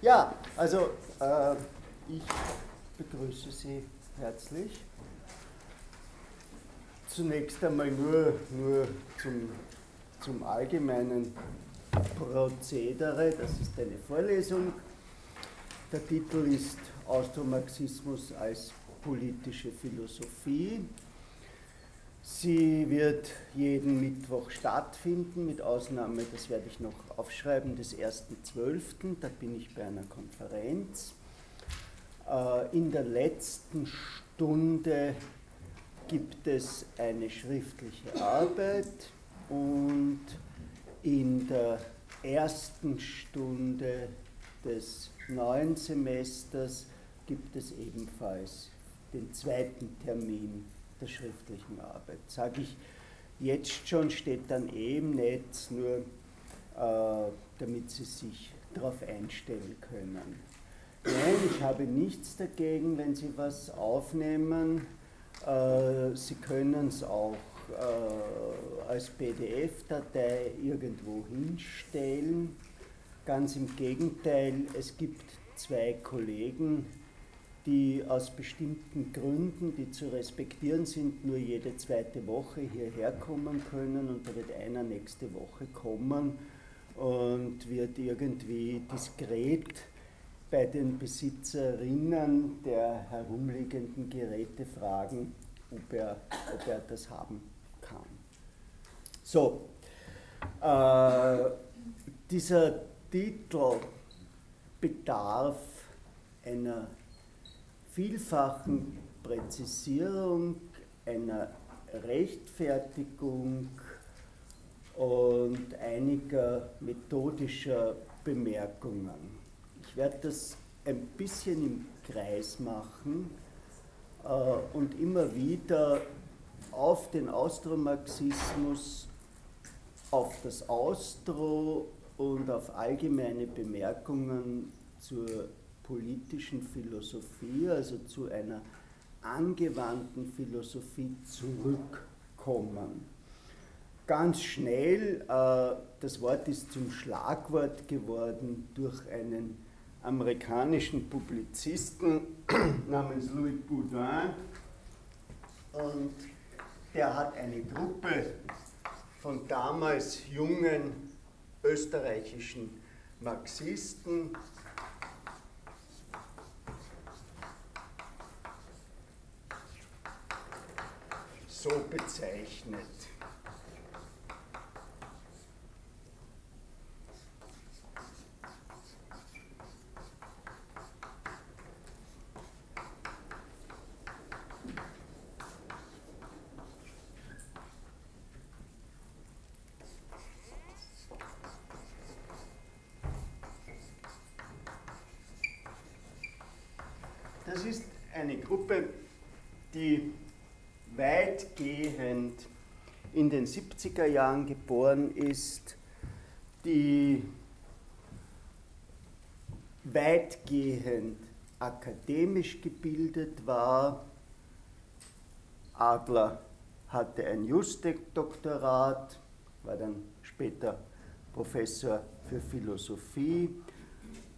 Ja, also äh, ich begrüße Sie herzlich. Zunächst einmal nur, nur zum, zum allgemeinen Prozedere. Das ist eine Vorlesung. Der Titel ist Austromarxismus als politische Philosophie. Sie wird jeden Mittwoch stattfinden, mit Ausnahme, das werde ich noch aufschreiben, des 1.12., da bin ich bei einer Konferenz. Äh, in der letzten Stunde gibt es eine schriftliche Arbeit und in der ersten Stunde des neuen Semesters gibt es ebenfalls den zweiten Termin der schriftlichen Arbeit. Sage ich jetzt schon, steht dann eh im Netz, nur äh, damit Sie sich darauf einstellen können. Nein, ich habe nichts dagegen, wenn Sie was aufnehmen. Äh, Sie können es auch äh, als PDF-Datei irgendwo hinstellen. Ganz im Gegenteil, es gibt zwei Kollegen, die aus bestimmten Gründen, die zu respektieren sind, nur jede zweite Woche hierher kommen können und da wird einer nächste Woche kommen und wird irgendwie diskret bei den Besitzerinnen der herumliegenden Geräte fragen, ob er, ob er das haben kann. So, äh, dieser Titel bedarf einer vielfachen Präzisierung, einer Rechtfertigung und einiger methodischer Bemerkungen. Ich werde das ein bisschen im Kreis machen äh, und immer wieder auf den Austromarxismus, auf das Austro und auf allgemeine Bemerkungen zur politischen Philosophie, also zu einer angewandten Philosophie zurückkommen. Ganz schnell, äh, das Wort ist zum Schlagwort geworden durch einen amerikanischen Publizisten namens Louis Boudin und der hat eine Gruppe von damals jungen österreichischen Marxisten so bezeichnet. Das ist eine Gruppe, die weitgehend in den 70er Jahren geboren ist, die weitgehend akademisch gebildet war. Adler hatte ein Justdoktorat, war dann später Professor für Philosophie.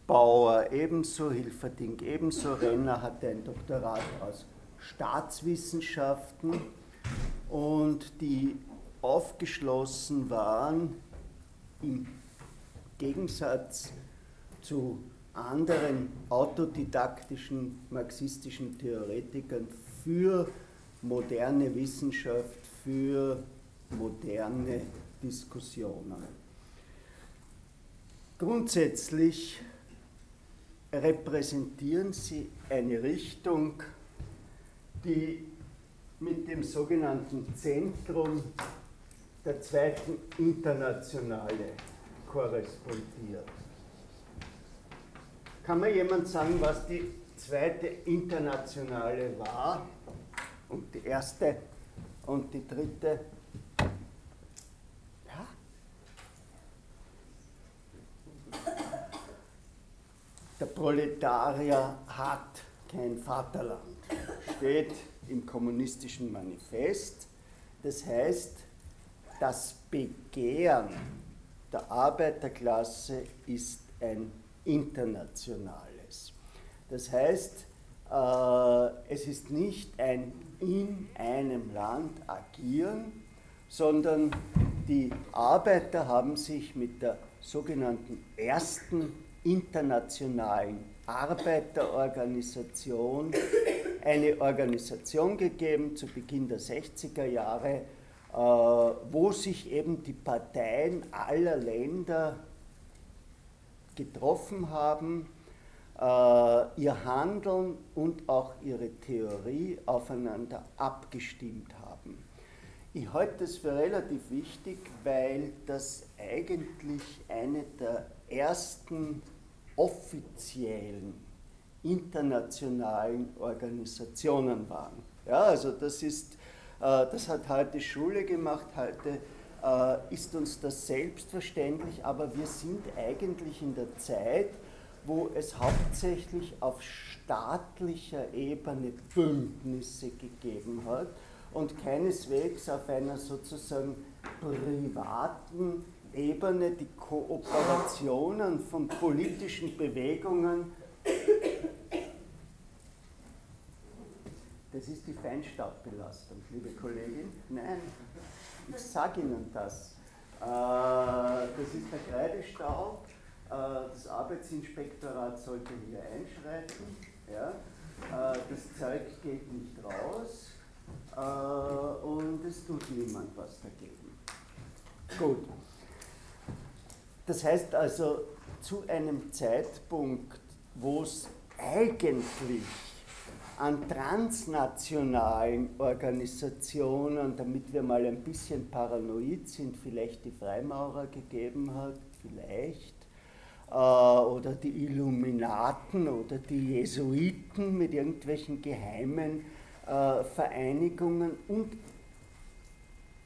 Bauer ebenso, Hilferding ebenso, Renner hatte ein Doktorat aus Staatswissenschaften und die aufgeschlossen waren im Gegensatz zu anderen autodidaktischen marxistischen Theoretikern für moderne Wissenschaft, für moderne Diskussionen. Grundsätzlich repräsentieren sie eine Richtung, die mit dem sogenannten Zentrum der zweiten Internationale korrespondiert. Kann mir jemand sagen, was die zweite Internationale war und die erste und die dritte? Ja? Der Proletarier hat kein Vaterland steht im kommunistischen Manifest. Das heißt, das Begehren der Arbeiterklasse ist ein Internationales. Das heißt, äh, es ist nicht ein in einem Land agieren, sondern die Arbeiter haben sich mit der sogenannten ersten internationalen Arbeiterorganisation eine Organisation gegeben zu Beginn der 60er Jahre, wo sich eben die Parteien aller Länder getroffen haben, äh, ihr Handeln und auch ihre Theorie aufeinander abgestimmt haben. Ich halte das für relativ wichtig, weil das eigentlich eine der ersten offiziellen internationalen Organisationen waren. Ja, also das ist, äh, das hat heute Schule gemacht, heute äh, ist uns das selbstverständlich, aber wir sind eigentlich in der Zeit, wo es hauptsächlich auf staatlicher Ebene Bündnisse gegeben hat und keineswegs auf einer sozusagen privaten Ebene die Kooperationen von politischen Bewegungen Das ist die Feinstaubbelastung, liebe Kollegin. Nein, ich sage Ihnen das. Äh, das ist der Kreidestaub. Äh, das Arbeitsinspektorat sollte hier einschreiten. Äh, das Zeug geht nicht raus und es tut niemand was dagegen. Gut. Das heißt also, zu einem Zeitpunkt, wo es eigentlich an transnationalen Organisationen, damit wir mal ein bisschen paranoid sind, vielleicht die Freimaurer gegeben hat, vielleicht, äh, oder die Illuminaten oder die Jesuiten mit irgendwelchen geheimen äh, Vereinigungen. Und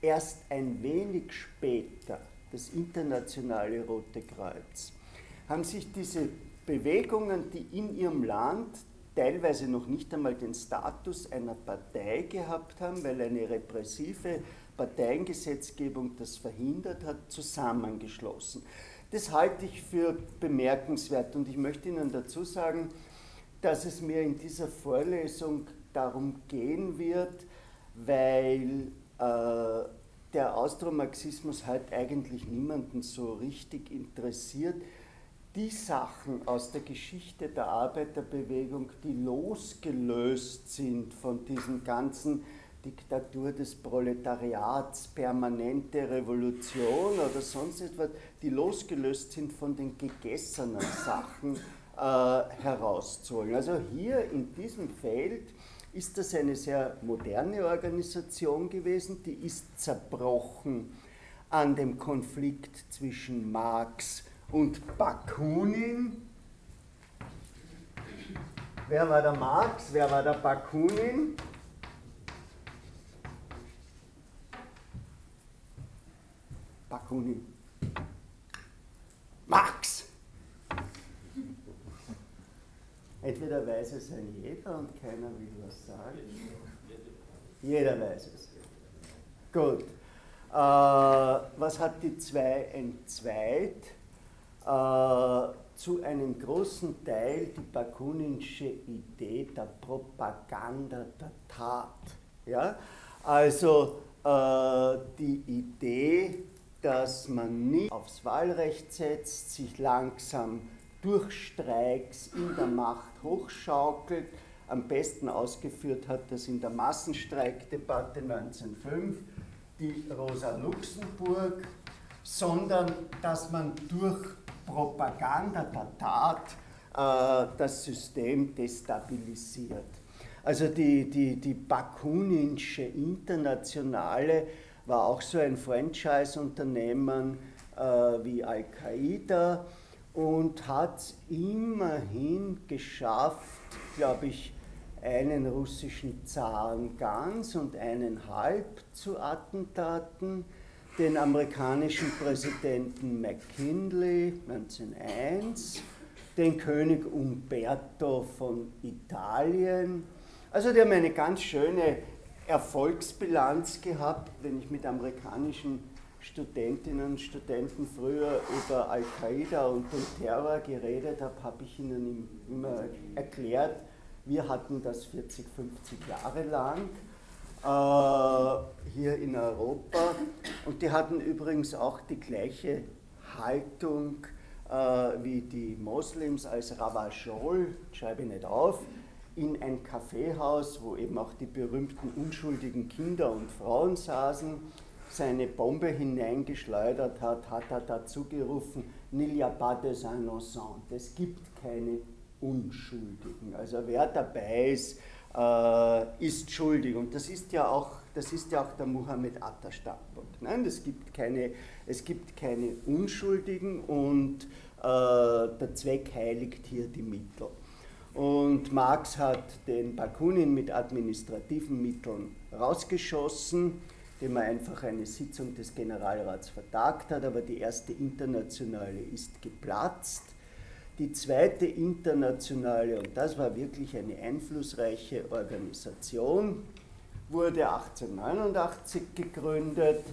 erst ein wenig später das internationale Rote Kreuz, haben sich diese Bewegungen, die in ihrem Land teilweise noch nicht einmal den Status einer Partei gehabt haben, weil eine repressive Parteiengesetzgebung das verhindert hat, zusammengeschlossen. Das halte ich für bemerkenswert und ich möchte Ihnen dazu sagen, dass es mir in dieser Vorlesung darum gehen wird, weil äh, der Austromarxismus halt eigentlich niemanden so richtig interessiert die Sachen aus der Geschichte der Arbeiterbewegung, die losgelöst sind von diesen ganzen Diktatur des Proletariats, permanente Revolution oder sonst etwas, die losgelöst sind von den gegessenen Sachen äh, herauszuholen. Also hier in diesem Feld ist das eine sehr moderne Organisation gewesen, die ist zerbrochen an dem Konflikt zwischen Marx und Bakunin. Wer war der Marx? Wer war der Bakunin? Bakunin. Marx! Entweder weiß es ein jeder und keiner will was sagen. Jeder weiß es. Gut. Äh, was hat die zwei entzweit? Äh, zu einem großen Teil die bakuninsche Idee der Propaganda der Tat. Ja? Also äh, die Idee, dass man nicht aufs Wahlrecht setzt, sich langsam durch Streiks in der Macht hochschaukelt. Am besten ausgeführt hat das in der Massenstreikdebatte 1905 die Rosa Luxemburg, sondern dass man durch Propaganda der Tat äh, das System destabilisiert. Also die, die, die Bakuninsche Internationale war auch so ein Franchise-Unternehmen äh, wie Al-Qaida und hat immerhin geschafft, glaube ich, einen russischen Zaren ganz und einen halb zu Attentaten den amerikanischen Präsidenten McKinley 1901, den König Umberto von Italien. Also die haben eine ganz schöne Erfolgsbilanz gehabt, wenn ich mit amerikanischen Studentinnen und Studenten früher über Al-Qaida und den Terror geredet habe, habe ich ihnen immer erklärt, wir hatten das 40, 50 Jahre lang äh, hier in Europa und die hatten übrigens auch die gleiche Haltung äh, wie die Moslems als Ravachol, schreibe ich nicht auf, in ein Kaffeehaus, wo eben auch die berühmten unschuldigen Kinder und Frauen saßen, seine Bombe hineingeschleudert hat, hat er dazu gerufen, N'il y a pas des innocents, es gibt keine Unschuldigen. Also wer dabei ist, äh, ist schuldig. Und das ist ja auch, das ist ja auch der Muhammad Atta Standpunkt. Nein, es gibt keine, es gibt keine Unschuldigen und äh, der Zweck heiligt hier die Mittel. Und Marx hat den Bakunin mit administrativen Mitteln rausgeschossen, indem er einfach eine Sitzung des Generalrats vertagt hat, aber die erste internationale ist geplatzt. Die zweite internationale, und das war wirklich eine einflussreiche Organisation, wurde 1889 gegründet,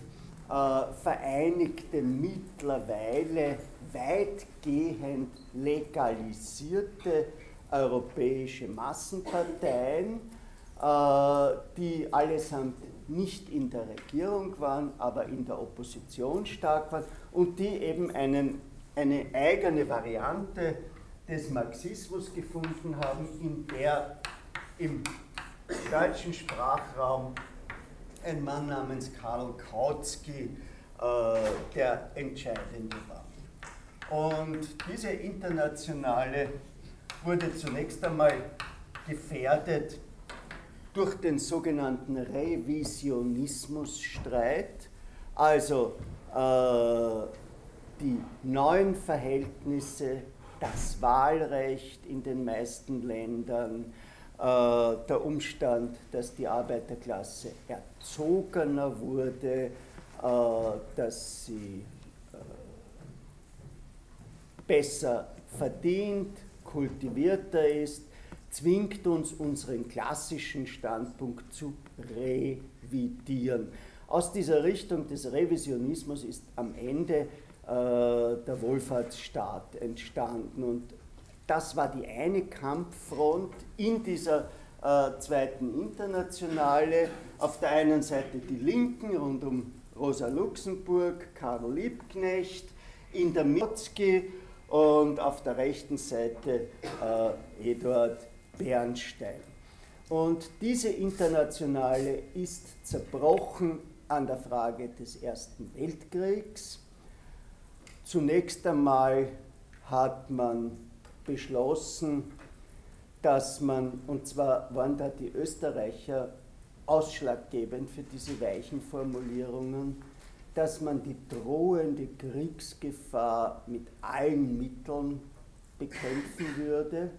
äh, vereinigte mittlerweile weitgehend legalisierte europäische Massenparteien, äh, die allesamt nicht in der Regierung waren, aber in der Opposition stark waren und die eben einen, eine eigene Variante des Marxismus gefunden haben, in der im deutschen Sprachraum ein Mann namens Karl Kautsky äh, der entscheidende war. Und diese internationale wurde zunächst einmal gefährdet durch den sogenannten Revisionismusstreit, also äh, die neuen Verhältnisse, das Wahlrecht in den meisten Ländern, äh, der Umstand, dass die Arbeiterklasse erzogener wurde, äh, dass sie äh, besser verdient, kultivierter ist, zwingt uns, unseren klassischen Standpunkt zu revidieren. Aus dieser Richtung des Revisionismus ist am Ende der Wohlfahrtsstaat entstanden. Und das war die eine Kampffront in dieser äh, zweiten Internationale. Auf der einen Seite die Linken rund um Rosa Luxemburg, Karl Liebknecht, in der Mitzki und auf der rechten Seite äh, Eduard Bernstein. Und diese Internationale ist zerbrochen an der Frage des Ersten Weltkriegs. Zunächst einmal hat man beschlossen, dass man, und zwar waren da die Österreicher ausschlaggebend für diese weichen Formulierungen, dass man die drohende Kriegsgefahr mit allen Mitteln bekämpfen würde.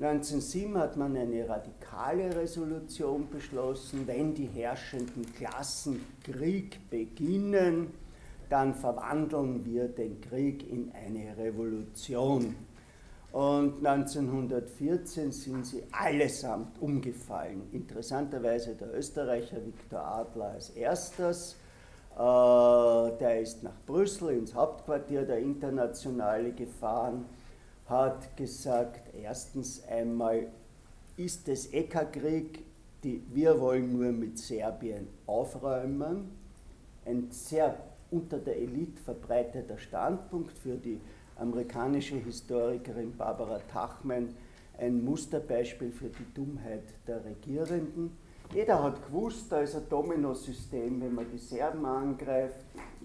1907 hat man eine radikale Resolution beschlossen, wenn die herrschenden Klassen Krieg beginnen, dann verwandeln wir den Krieg in eine Revolution. Und 1914 sind sie allesamt umgefallen. Interessanterweise der Österreicher Viktor Adler als erstes, äh, der ist nach Brüssel ins Hauptquartier der Internationale gefahren, hat gesagt, erstens einmal ist es ECA-Krieg, wir wollen nur mit Serbien aufräumen. Ein sehr unter der Elite verbreiteter Standpunkt für die amerikanische Historikerin Barbara Tachmann, ein Musterbeispiel für die Dummheit der Regierenden. Jeder hat gewusst, da ist ein Dominosystem, wenn man die Serben angreift,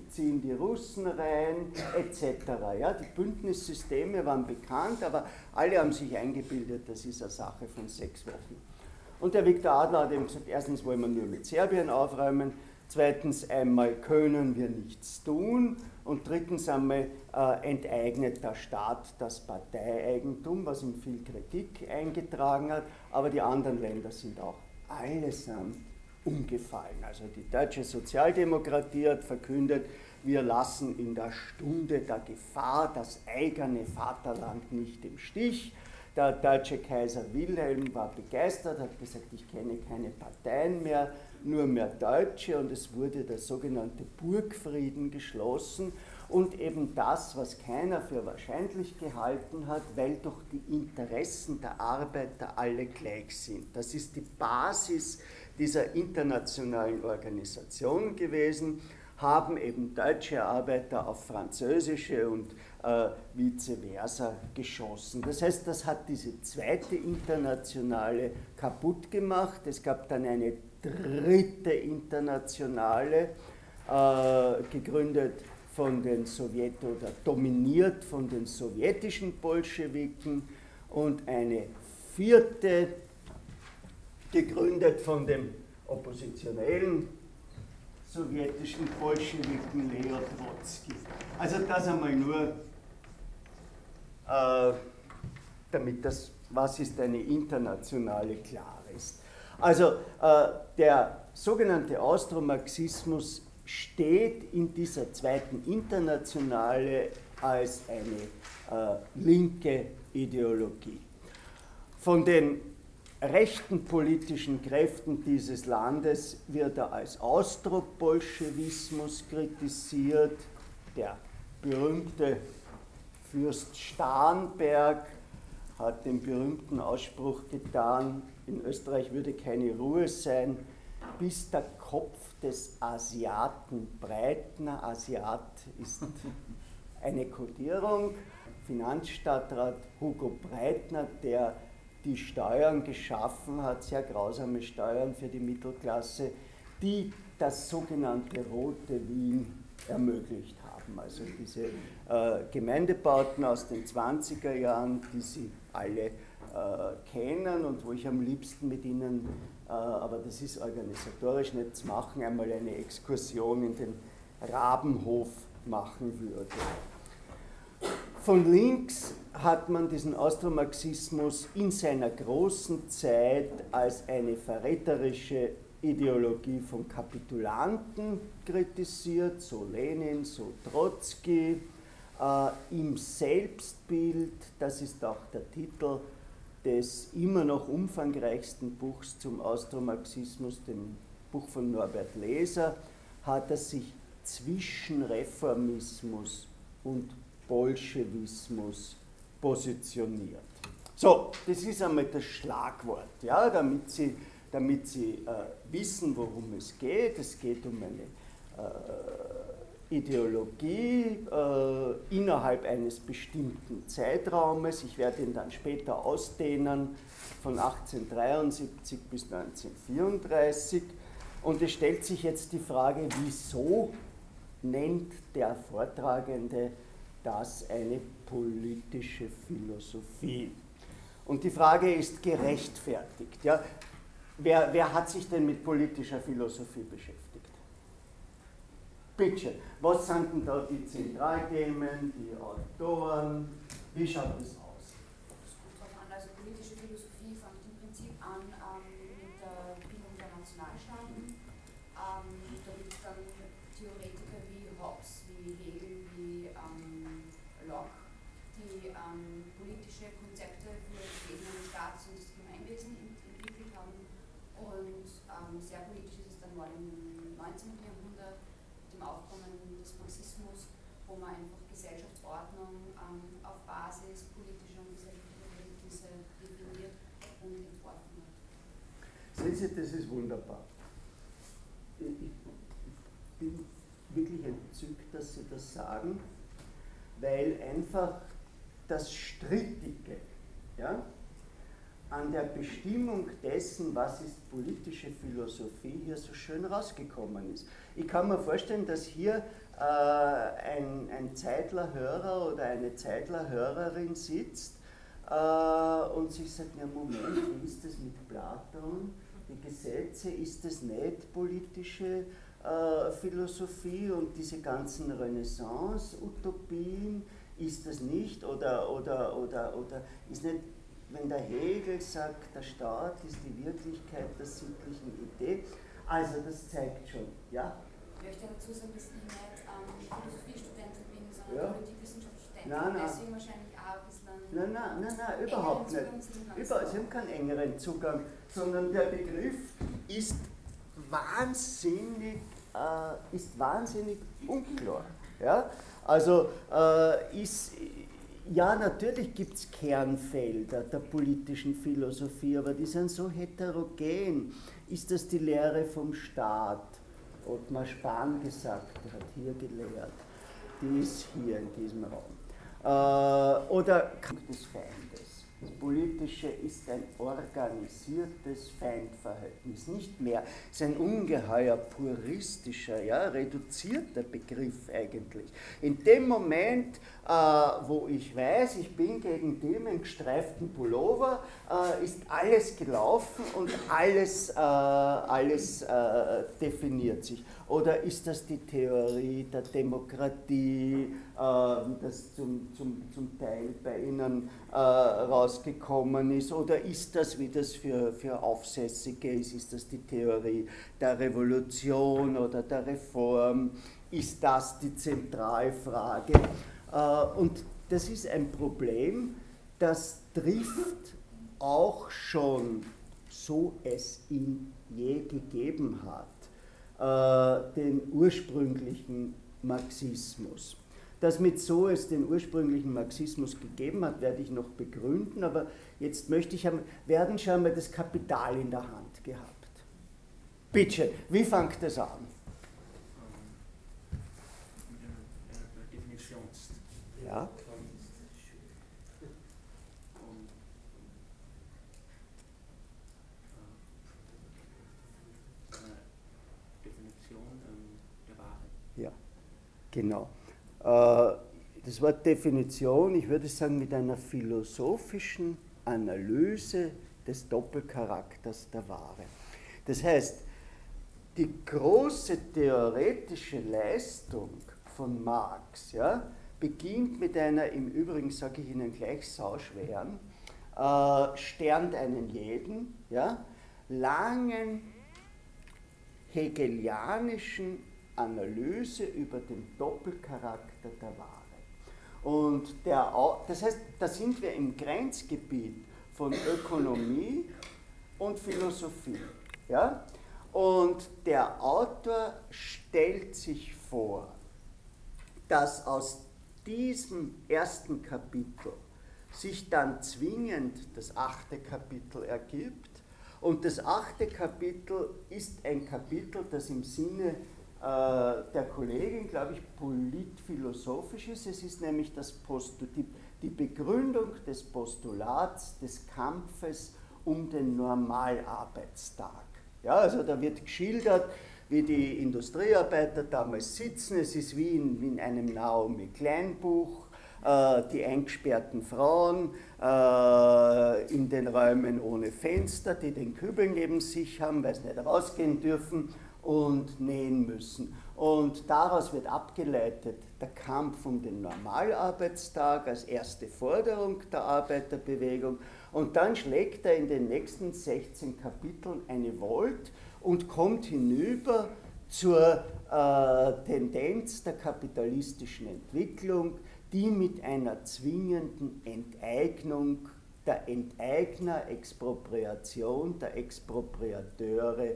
ziehen die Russen rein, etc. Ja, die Bündnissysteme waren bekannt, aber alle haben sich eingebildet, das ist eine Sache von sechs Wochen. Und der Viktor Adler hat eben gesagt, erstens wollen wir nur mit Serbien aufräumen, zweitens einmal können wir nichts tun und drittens einmal äh, enteignet der Staat das Parteieigentum, was ihm viel Kritik eingetragen hat, aber die anderen Länder sind auch allesamt umgefallen. Also die deutsche Sozialdemokratie hat verkündet, wir lassen in der Stunde der Gefahr das eigene Vaterland nicht im Stich. Der deutsche Kaiser Wilhelm war begeistert, hat gesagt, ich kenne keine Parteien mehr, nur mehr Deutsche und es wurde der sogenannte Burgfrieden geschlossen und eben das, was keiner für wahrscheinlich gehalten hat, weil doch die Interessen der Arbeiter alle gleich sind. Das ist die Basis dieser internationalen Organisation gewesen, haben eben deutsche Arbeiter auf französische und äh, vice versa geschossen. Das heißt, das hat diese zweite Internationale kaputt gemacht. Es gab dann eine dritte Internationale, äh, gegründet von den Sowjet oder dominiert von den sowjetischen Bolschewiken und eine vierte, gegründet von dem oppositionellen sowjetischen Bolschewiken Leo Trotsky. Also das einmal nur, äh, damit das, was ist eine internationale, klar ist. Also äh, der sogenannte Austromarxismus steht in dieser zweiten Internationale als eine äh, linke Ideologie. Von den rechten politischen Kräften dieses Landes wird er als Austrobolschewismus kritisiert. Der berühmte Fürst Starnberg hat den berühmten Ausspruch getan, in Österreich würde keine Ruhe sein, bis der Kopf des Asiaten Breitner, Asiat ist eine Kodierung, Finanzstadtrat Hugo Breitner, der die Steuern geschaffen hat, sehr grausame Steuern für die Mittelklasse, die das sogenannte Rote Wien ermöglicht haben. Also diese äh, Gemeindebauten aus den 20er Jahren, die Sie alle kennen und wo ich am liebsten mit Ihnen, äh, aber das ist organisatorisch nicht zu machen, einmal eine Exkursion in den Rabenhof machen würde. Von links hat man diesen Austromarxismus in seiner großen Zeit als eine verräterische Ideologie von Kapitulanten kritisiert, so Lenin, so Trotzki. Äh, Im Selbstbild, das ist auch der Titel, des immer noch umfangreichsten Buchs zum Austromarxismus, dem Buch von Norbert Leser, hat er sich zwischen Reformismus und Bolschewismus positioniert. So, das ist einmal das Schlagwort, ja, damit Sie, damit Sie äh, wissen, worum es geht. Es geht um eine äh, Ideologie äh, innerhalb eines bestimmten Zeitraumes. Ich werde ihn dann später ausdehnen, von 1873 bis 1934. Und es stellt sich jetzt die Frage, wieso nennt der Vortragende das eine politische Philosophie? Und die Frage ist gerechtfertigt. Ja? Wer, wer hat sich denn mit politischer Philosophie beschäftigt? Bitte, was sind denn da die Zentralthemen, die Autoren? Wie schaut das aus? Das kommt darauf an. Also politische Philosophie fängt im Prinzip an ähm, mit der Bildung der Nationalstaaten. Ähm, da gibt es dann Theoretiker wie Hobbes, wie Hegel, wie ähm, Locke, die ähm, politische Konzepte für das Wesen eines Staates und das Gemeinwesen entwickelt haben. Und ähm, sehr politisch ist es dann mal im 19. Jahrhundert Aufkommen des Marxismus, wo man einfach Gesellschaftsordnung ähm, auf Basis politischer und gesellschaftlicher Verhältnisse definiert und entworfen hat. Sehen Sie, das ist wunderbar. Ich bin wirklich entzückt, dass Sie das sagen, weil einfach das Strittige, ja, an der Bestimmung dessen, was ist politische Philosophie, hier so schön rausgekommen ist. Ich kann mir vorstellen, dass hier äh, ein, ein Zeitler-Hörer oder eine Zeitler-Hörerin sitzt äh, und sich sagt, ja Moment, wie ist das mit Platon? Die Gesetze, ist das nicht politische äh, Philosophie und diese ganzen Renaissance-Utopien, ist das nicht? Oder, oder, oder, oder ist nicht wenn der Hegel sagt, der Staat ist die Wirklichkeit der sittlichen Idee, also das zeigt schon, ja? Ich möchte dazu sagen, dass ich nicht ähm, Philosophiestudentin bin, sondern ja. Politikwissenschaftsstudentin. Nein, nein. Deswegen wahrscheinlich auch ein bisschen Nein, nein, nein, nein überhaupt nicht. Über, sie haben keinen engeren Zugang, sondern der Begriff ist wahnsinnig, äh, ist wahnsinnig unklar. Ja? Also äh, ist, ja, natürlich gibt es Kernfelder der politischen Philosophie, aber die sind so heterogen. Ist das die Lehre vom Staat? Ottmar Spahn gesagt, der hat hier gelehrt. Die ist hier in diesem Raum. Äh, oder des Feindes. Das Politische ist ein organisiertes Feindverhältnis, nicht mehr. Es ist ein ungeheuer puristischer, ja, reduzierter Begriff eigentlich. In dem Moment, äh, wo ich weiß, ich bin gegen den im gestreiften Pullover, äh, ist alles gelaufen und alles, äh, alles äh, definiert sich. Oder ist das die Theorie der Demokratie, ähm, das zum, zum, zum Teil bei Ihnen äh, rausgekommen ist? Oder ist das, wie das für, für Aufsässige ist, ist das die Theorie der Revolution oder der Reform? Ist das die Zentralfrage? Äh, und das ist ein Problem, das trifft auch schon, so es ihn je gegeben hat, äh, den ursprünglichen Marxismus. Dass mit so es den ursprünglichen Marxismus gegeben hat, werde ich noch begründen, aber jetzt möchte ich, haben, werden schon mal das Kapital in der Hand gehabt. Bitte, wie fängt das an? Ja. Genau. Äh, das Wort Definition, ich würde sagen, mit einer philosophischen Analyse des Doppelcharakters der Ware. Das heißt, die große theoretische Leistung von Marx ja, beginnt mit einer, im Übrigen sage ich Ihnen gleich sauschweren, äh, sternt einen jeden, ja, langen hegelianischen Analyse über den Doppelcharakter der Ware. Und der, das heißt, da sind wir im Grenzgebiet von Ökonomie und Philosophie. Ja? Und der Autor stellt sich vor, dass aus diesem ersten Kapitel sich dann zwingend das achte Kapitel ergibt. Und das achte Kapitel ist ein Kapitel, das im Sinne der Kollegin, glaube ich, politphilosophisch ist. Es ist nämlich das Post die, die Begründung des Postulats des Kampfes um den Normalarbeitstag. Ja, also da wird geschildert, wie die Industriearbeiter damals sitzen. Es ist wie in, wie in einem Naomi Kleinbuch, äh, die eingesperrten Frauen äh, in den Räumen ohne Fenster, die den Kübel neben sich haben, weil sie nicht rausgehen dürfen und nähen müssen. Und daraus wird abgeleitet der Kampf um den Normalarbeitstag als erste Forderung der Arbeiterbewegung. Und dann schlägt er in den nächsten 16 Kapiteln eine Volt und kommt hinüber zur äh, Tendenz der kapitalistischen Entwicklung, die mit einer zwingenden Enteignung der Enteigner, Expropriation der Expropriateure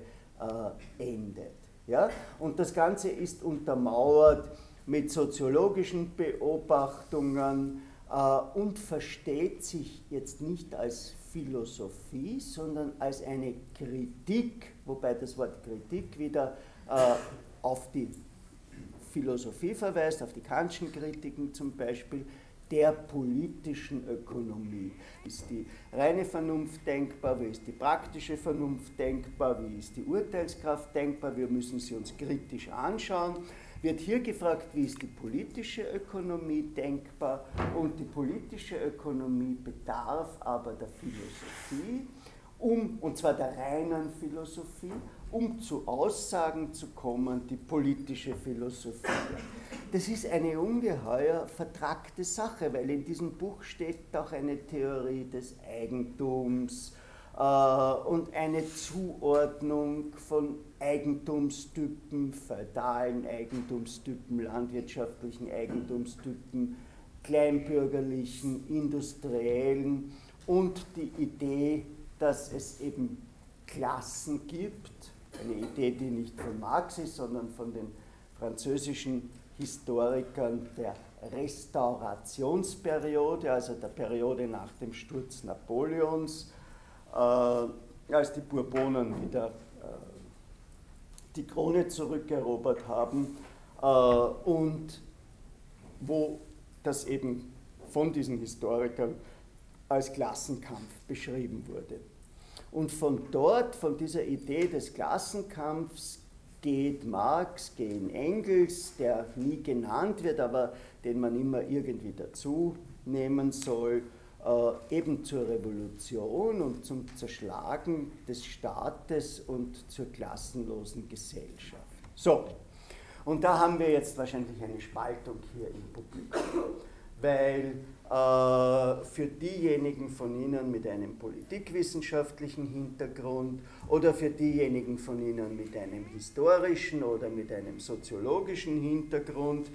endet. Ja? Und das Ganze ist untermauert mit soziologischen Beobachtungen äh, und versteht sich jetzt nicht als Philosophie, sondern als eine Kritik, wobei das Wort Kritik wieder äh, auf die Philosophie verweist, auf die Kantschen Kritiken zum Beispiel, der politischen Ökonomie. Ist die reine Vernunft denkbar? Wie ist die praktische Vernunft denkbar? Wie ist die Urteilskraft denkbar? Wir müssen sie uns kritisch anschauen. Wird hier gefragt, wie ist die politische Ökonomie denkbar? Und die politische Ökonomie bedarf aber der Philosophie, um, und zwar der reinen Philosophie, um zu Aussagen zu kommen, die politische Philosophie. Das ist eine ungeheuer vertragte Sache, weil in diesem Buch steht auch eine Theorie des Eigentums äh, und eine Zuordnung von Eigentumstypen, feudalen Eigentumstypen, landwirtschaftlichen Eigentumstypen, kleinbürgerlichen, industriellen und die Idee, dass es eben Klassen gibt, eine Idee, die nicht von Marx ist, sondern von den französischen Historikern der Restaurationsperiode, also der Periode nach dem Sturz Napoleons, äh, als die Bourbonen wieder äh, die Krone zurückerobert haben äh, und wo das eben von diesen Historikern als Klassenkampf beschrieben wurde. Und von dort, von dieser Idee des Klassenkampfs, geht Marx, gehen Engels, der nie genannt wird, aber den man immer irgendwie dazu nehmen soll, äh, eben zur Revolution und zum Zerschlagen des Staates und zur klassenlosen Gesellschaft. So, und da haben wir jetzt wahrscheinlich eine Spaltung hier im Publikum, weil für diejenigen von Ihnen mit einem politikwissenschaftlichen Hintergrund oder für diejenigen von Ihnen mit einem historischen oder mit einem soziologischen Hintergrund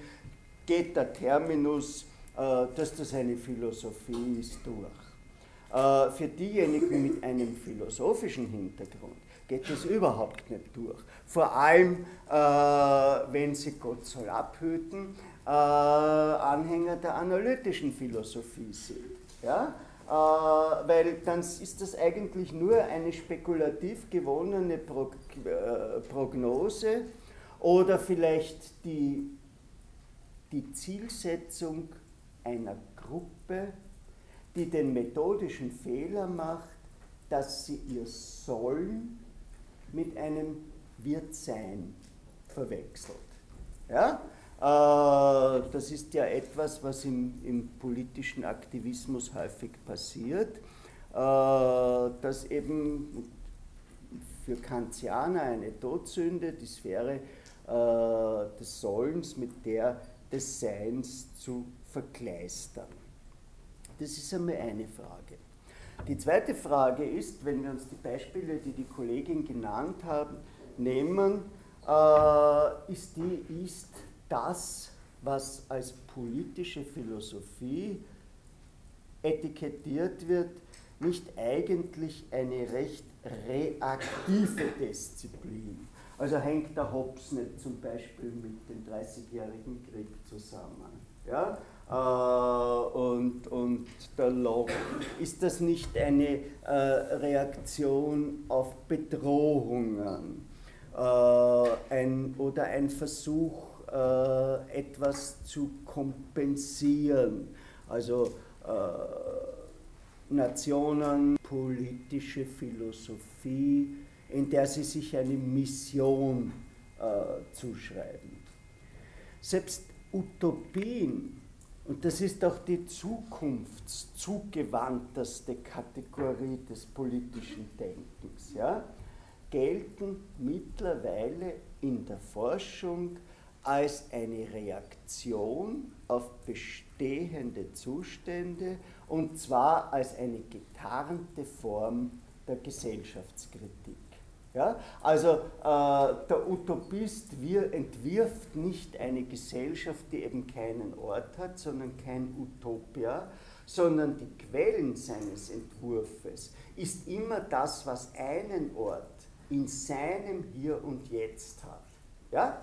geht der Terminus, äh, dass das eine Philosophie ist, durch. Äh, für diejenigen mit einem philosophischen Hintergrund geht das überhaupt nicht durch. Vor allem, wenn sie Gott soll abhüten, äh, Anhänger der analytischen Philosophie sind. Ja? Äh, weil dann ist das eigentlich nur eine spekulativ gewonnene Prog äh, Prognose oder vielleicht die, die Zielsetzung einer Gruppe, die den methodischen Fehler macht, dass sie ihr Sollen mit einem Wird-Sein verwechselt. Ja? Äh, das ist ja etwas, was im, im politischen Aktivismus häufig passiert, äh, dass eben für Kantianer eine Todsünde die Sphäre äh, des Sollens mit der des Seins zu verkleistern. Das ist einmal eine Frage. Die zweite Frage ist, wenn wir uns die Beispiele, die die Kollegin genannt haben, nehmen, ist die, ist das, was als politische Philosophie etikettiert wird, nicht eigentlich eine recht reaktive Disziplin. Also hängt der Hobbes nicht zum Beispiel mit dem Dreißigjährigen Krieg zusammen. Ja? Äh, und, und der Locke, ist das nicht eine äh, Reaktion auf Bedrohungen äh, ein, oder ein Versuch, äh, etwas zu kompensieren. Also äh, Nationen, politische Philosophie, in der sie sich eine Mission äh, zuschreiben. Selbst Utopien, und das ist auch die zukunftszugewandteste Kategorie des politischen Denkens, ja, gelten mittlerweile in der Forschung als eine Reaktion auf bestehende Zustände und zwar als eine getarnte Form der Gesellschaftskritik. Ja? Also äh, der Utopist wir, entwirft nicht eine Gesellschaft, die eben keinen Ort hat, sondern kein Utopia, sondern die Quellen seines Entwurfes ist immer das, was einen Ort in seinem Hier und Jetzt hat. Ja?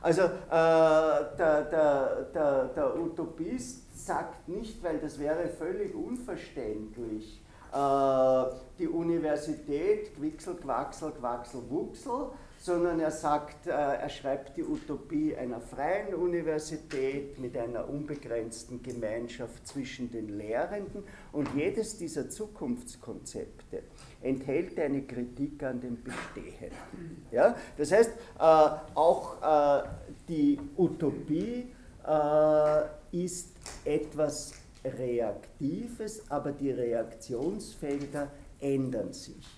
Also äh, der, der, der, der Utopist sagt nicht, weil das wäre völlig unverständlich, äh, die Universität, Quixel, Quaxel, Quaxel, Wuchsel, sondern er sagt, äh, er schreibt die Utopie einer freien Universität mit einer unbegrenzten Gemeinschaft zwischen den Lehrenden und jedes dieser Zukunftskonzepte enthält eine Kritik an dem Bestehenden. Ja? Das heißt, äh, auch äh, die Utopie ist etwas Reaktives, aber die Reaktionsfelder ändern sich.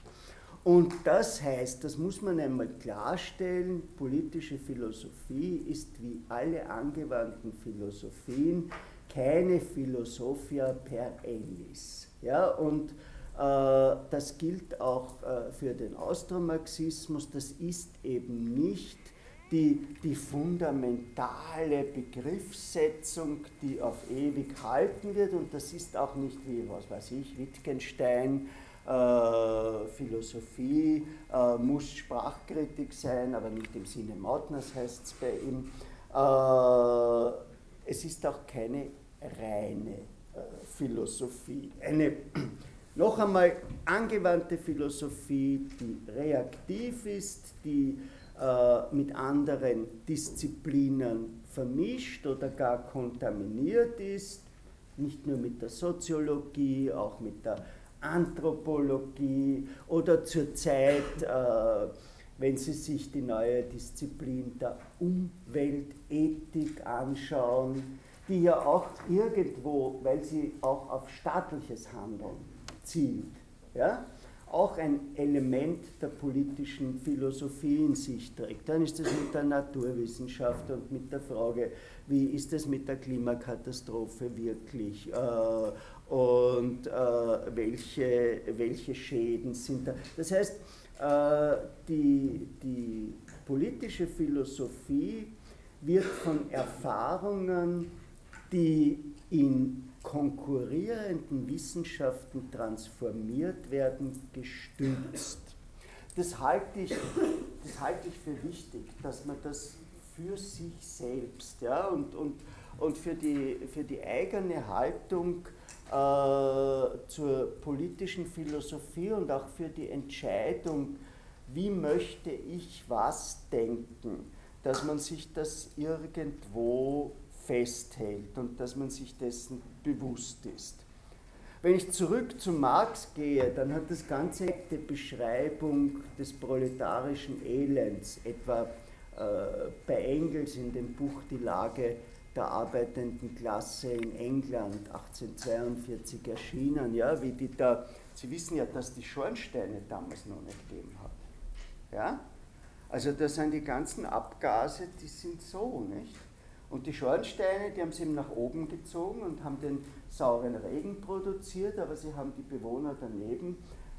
Und das heißt, das muss man einmal klarstellen, politische Philosophie ist wie alle angewandten Philosophien keine Philosophia per ellis. Ja, und äh, das gilt auch äh, für den Austromarxismus, das ist eben nicht die, die fundamentale Begriffssetzung, die auf ewig halten wird. Und das ist auch nicht wie, was weiß ich, Wittgenstein, äh, Philosophie äh, muss Sprachkritik sein, aber nicht im Sinne Mautners heißt es bei ihm. Äh, es ist auch keine reine äh, Philosophie. Eine noch einmal angewandte Philosophie, die reaktiv ist, die äh, mit anderen Disziplinen vermischt oder gar kontaminiert ist, nicht nur mit der Soziologie, auch mit der Anthropologie oder zurzeit, äh, wenn Sie sich die neue Disziplin der Umweltethik anschauen, die ja auch irgendwo, weil sie auch auf staatliches Handeln zielt, ja, auch ein Element der politischen Philosophie in sich trägt. Dann ist es mit der Naturwissenschaft und mit der Frage, wie ist es mit der Klimakatastrophe wirklich äh, und äh, welche, welche Schäden sind da. Das heißt, äh, die, die politische Philosophie wird von Erfahrungen, die in konkurrierenden Wissenschaften transformiert werden, gestützt. Das halte ich, das halte ich für wichtig, dass man das für sich selbst ja, und, und, und für, die, für die eigene Haltung äh, zur politischen Philosophie und auch für die Entscheidung, wie möchte ich was denken, dass man sich das irgendwo festhält und dass man sich dessen bewusst ist. Wenn ich zurück zu Marx gehe, dann hat das Ganze die Beschreibung des proletarischen Elends, etwa äh, bei Engels in dem Buch Die Lage der arbeitenden Klasse in England 1842 erschienen, ja, wie die da, Sie wissen ja, dass die Schornsteine damals noch nicht gegeben hat. Ja? Also da sind die ganzen Abgase, die sind so, nicht? Und die Schornsteine, die haben sie eben nach oben gezogen und haben den sauren Regen produziert, aber sie haben die Bewohner daneben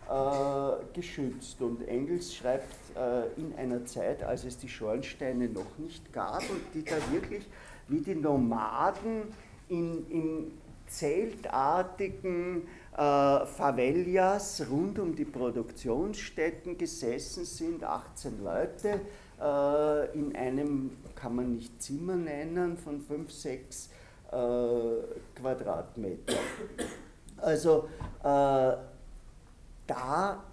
äh, geschützt. Und Engels schreibt äh, in einer Zeit, als es die Schornsteine noch nicht gab und die da wirklich wie die Nomaden in, in zeltartigen äh, Favelas rund um die Produktionsstätten gesessen sind, 18 Leute äh, in einem, kann man nicht Zimmer nennen, von 5, 6 äh, Quadratmeter. Also äh, da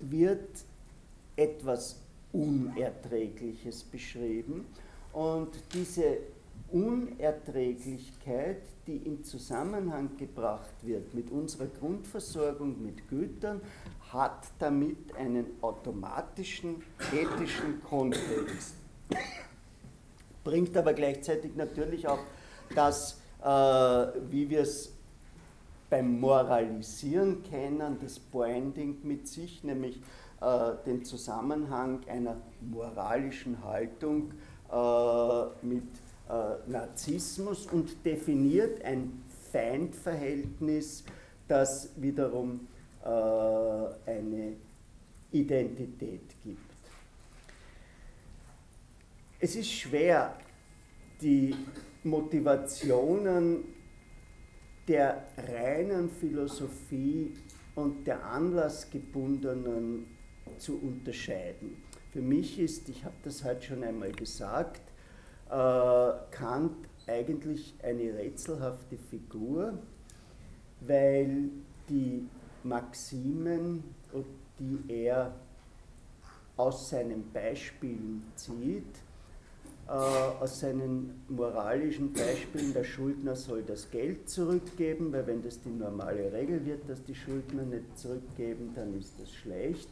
wird etwas Unerträgliches beschrieben und diese Unerträglichkeit, die in Zusammenhang gebracht wird mit unserer Grundversorgung mit Gütern, hat damit einen automatischen ethischen Kontext. Bringt aber gleichzeitig natürlich auch das, äh, wie wir es beim Moralisieren kennen, das Branding mit sich, nämlich äh, den Zusammenhang einer moralischen Haltung äh, mit äh, Narzissmus und definiert ein Feindverhältnis, das wiederum äh, eine Identität gibt. Es ist schwer, die Motivationen der reinen Philosophie und der anlassgebundenen zu unterscheiden. Für mich ist, ich habe das heute schon einmal gesagt, äh, Kant eigentlich eine rätselhafte Figur, weil die Maximen, die er aus seinen Beispielen zieht, aus seinen moralischen Beispielen, der Schuldner soll das Geld zurückgeben, weil wenn das die normale Regel wird, dass die Schuldner nicht zurückgeben, dann ist das schlecht.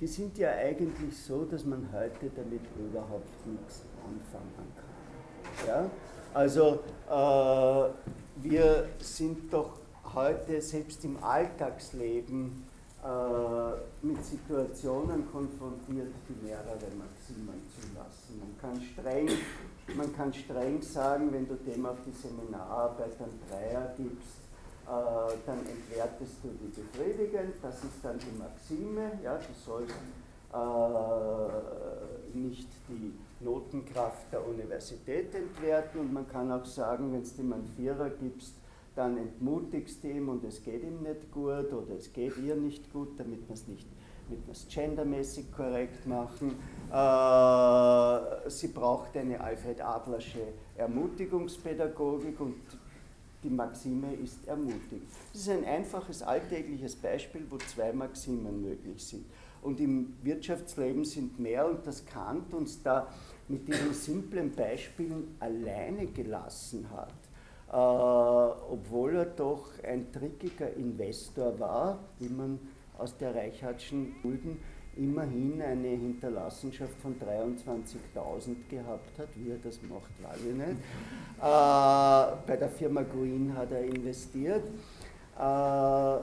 Die sind ja eigentlich so, dass man heute damit überhaupt nichts anfangen kann. Ja? Also äh, wir sind doch heute selbst im Alltagsleben äh, mit Situationen konfrontiert, die mehrere Maximen zulassen. Man kann streng, man kann streng sagen, wenn du dem auf die Seminararbeit einen Dreier gibst, äh, dann entwertest du die befriedigend, das ist dann die Maxime, ja, du sollst äh, nicht die Notenkraft der Universität entwerten. Und man kann auch sagen, wenn es dem einen Vierer gibst, dann entmutigst du ihm und es geht ihm nicht gut oder es geht ihr nicht gut, damit man es nicht mit das gendermäßig korrekt machen. Äh, sie braucht eine Alfred Adlersche Ermutigungspädagogik und die Maxime ist ermutigend. Das ist ein einfaches alltägliches Beispiel, wo zwei Maximen möglich sind. Und im Wirtschaftsleben sind mehr und das Kant uns da mit diesen simplen Beispielen alleine gelassen hat. Äh, obwohl er doch ein trickiger Investor war, wie man aus der Reichartschen Schulden immerhin eine Hinterlassenschaft von 23.000 gehabt hat. Wie er das macht, weiß ich nicht. Äh, bei der Firma Green hat er investiert. Äh,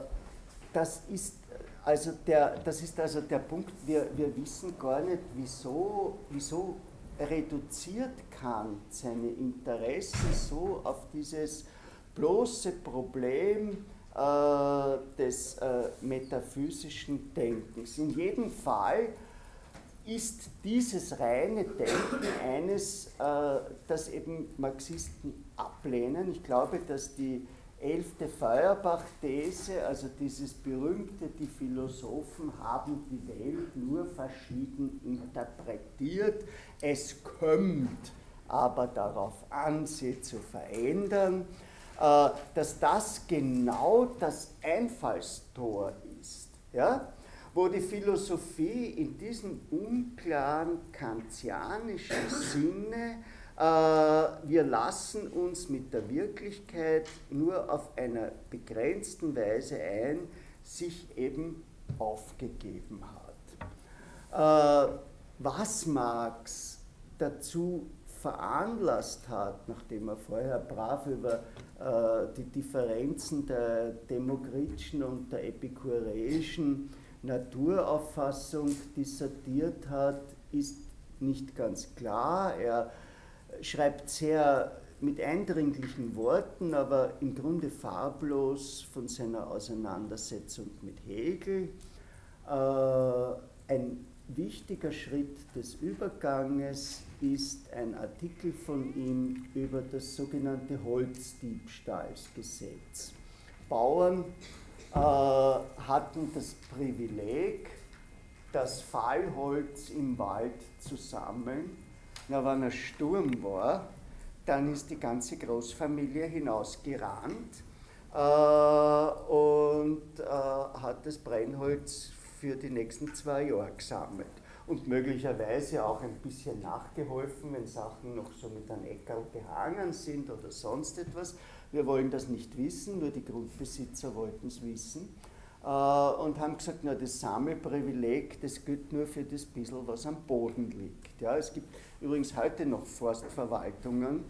das, ist also der, das ist also der Punkt, wir, wir wissen gar nicht, wieso, wieso reduziert Kant seine Interessen so auf dieses bloße Problem, äh, des äh, metaphysischen Denkens. In jedem Fall ist dieses reine Denken eines, äh, das eben Marxisten ablehnen. Ich glaube, dass die elfte Feuerbach-These, also dieses berühmte, die Philosophen haben die Welt nur verschieden interpretiert, es kommt aber darauf an, sie zu verändern, dass das genau das Einfallstor ist, ja? wo die Philosophie in diesem unklaren kantianischen Sinne, äh, wir lassen uns mit der Wirklichkeit nur auf einer begrenzten Weise ein, sich eben aufgegeben hat. Äh, was Marx dazu veranlasst hat, nachdem er vorher brav über äh, die Differenzen der demokritischen und der epikureischen Naturauffassung dissertiert hat, ist nicht ganz klar. Er schreibt sehr mit eindringlichen Worten, aber im Grunde farblos von seiner Auseinandersetzung mit Hegel. Äh, ein wichtiger Schritt des Überganges ist ein Artikel von ihm über das sogenannte Holzdiebstahlsgesetz. Bauern äh, hatten das Privileg, das Fallholz im Wald zu sammeln. Na, wenn ein Sturm war, dann ist die ganze Großfamilie hinausgerannt äh, und äh, hat das Brennholz für die nächsten zwei Jahre gesammelt und möglicherweise auch ein bisschen nachgeholfen, wenn Sachen noch so mit einem Eckerl behangen sind oder sonst etwas. Wir wollen das nicht wissen, nur die Grundbesitzer wollten es wissen äh, und haben gesagt, na, das Sammelprivileg, das gilt nur für das bisschen, was am Boden liegt. Ja, es gibt übrigens heute noch Forstverwaltungen,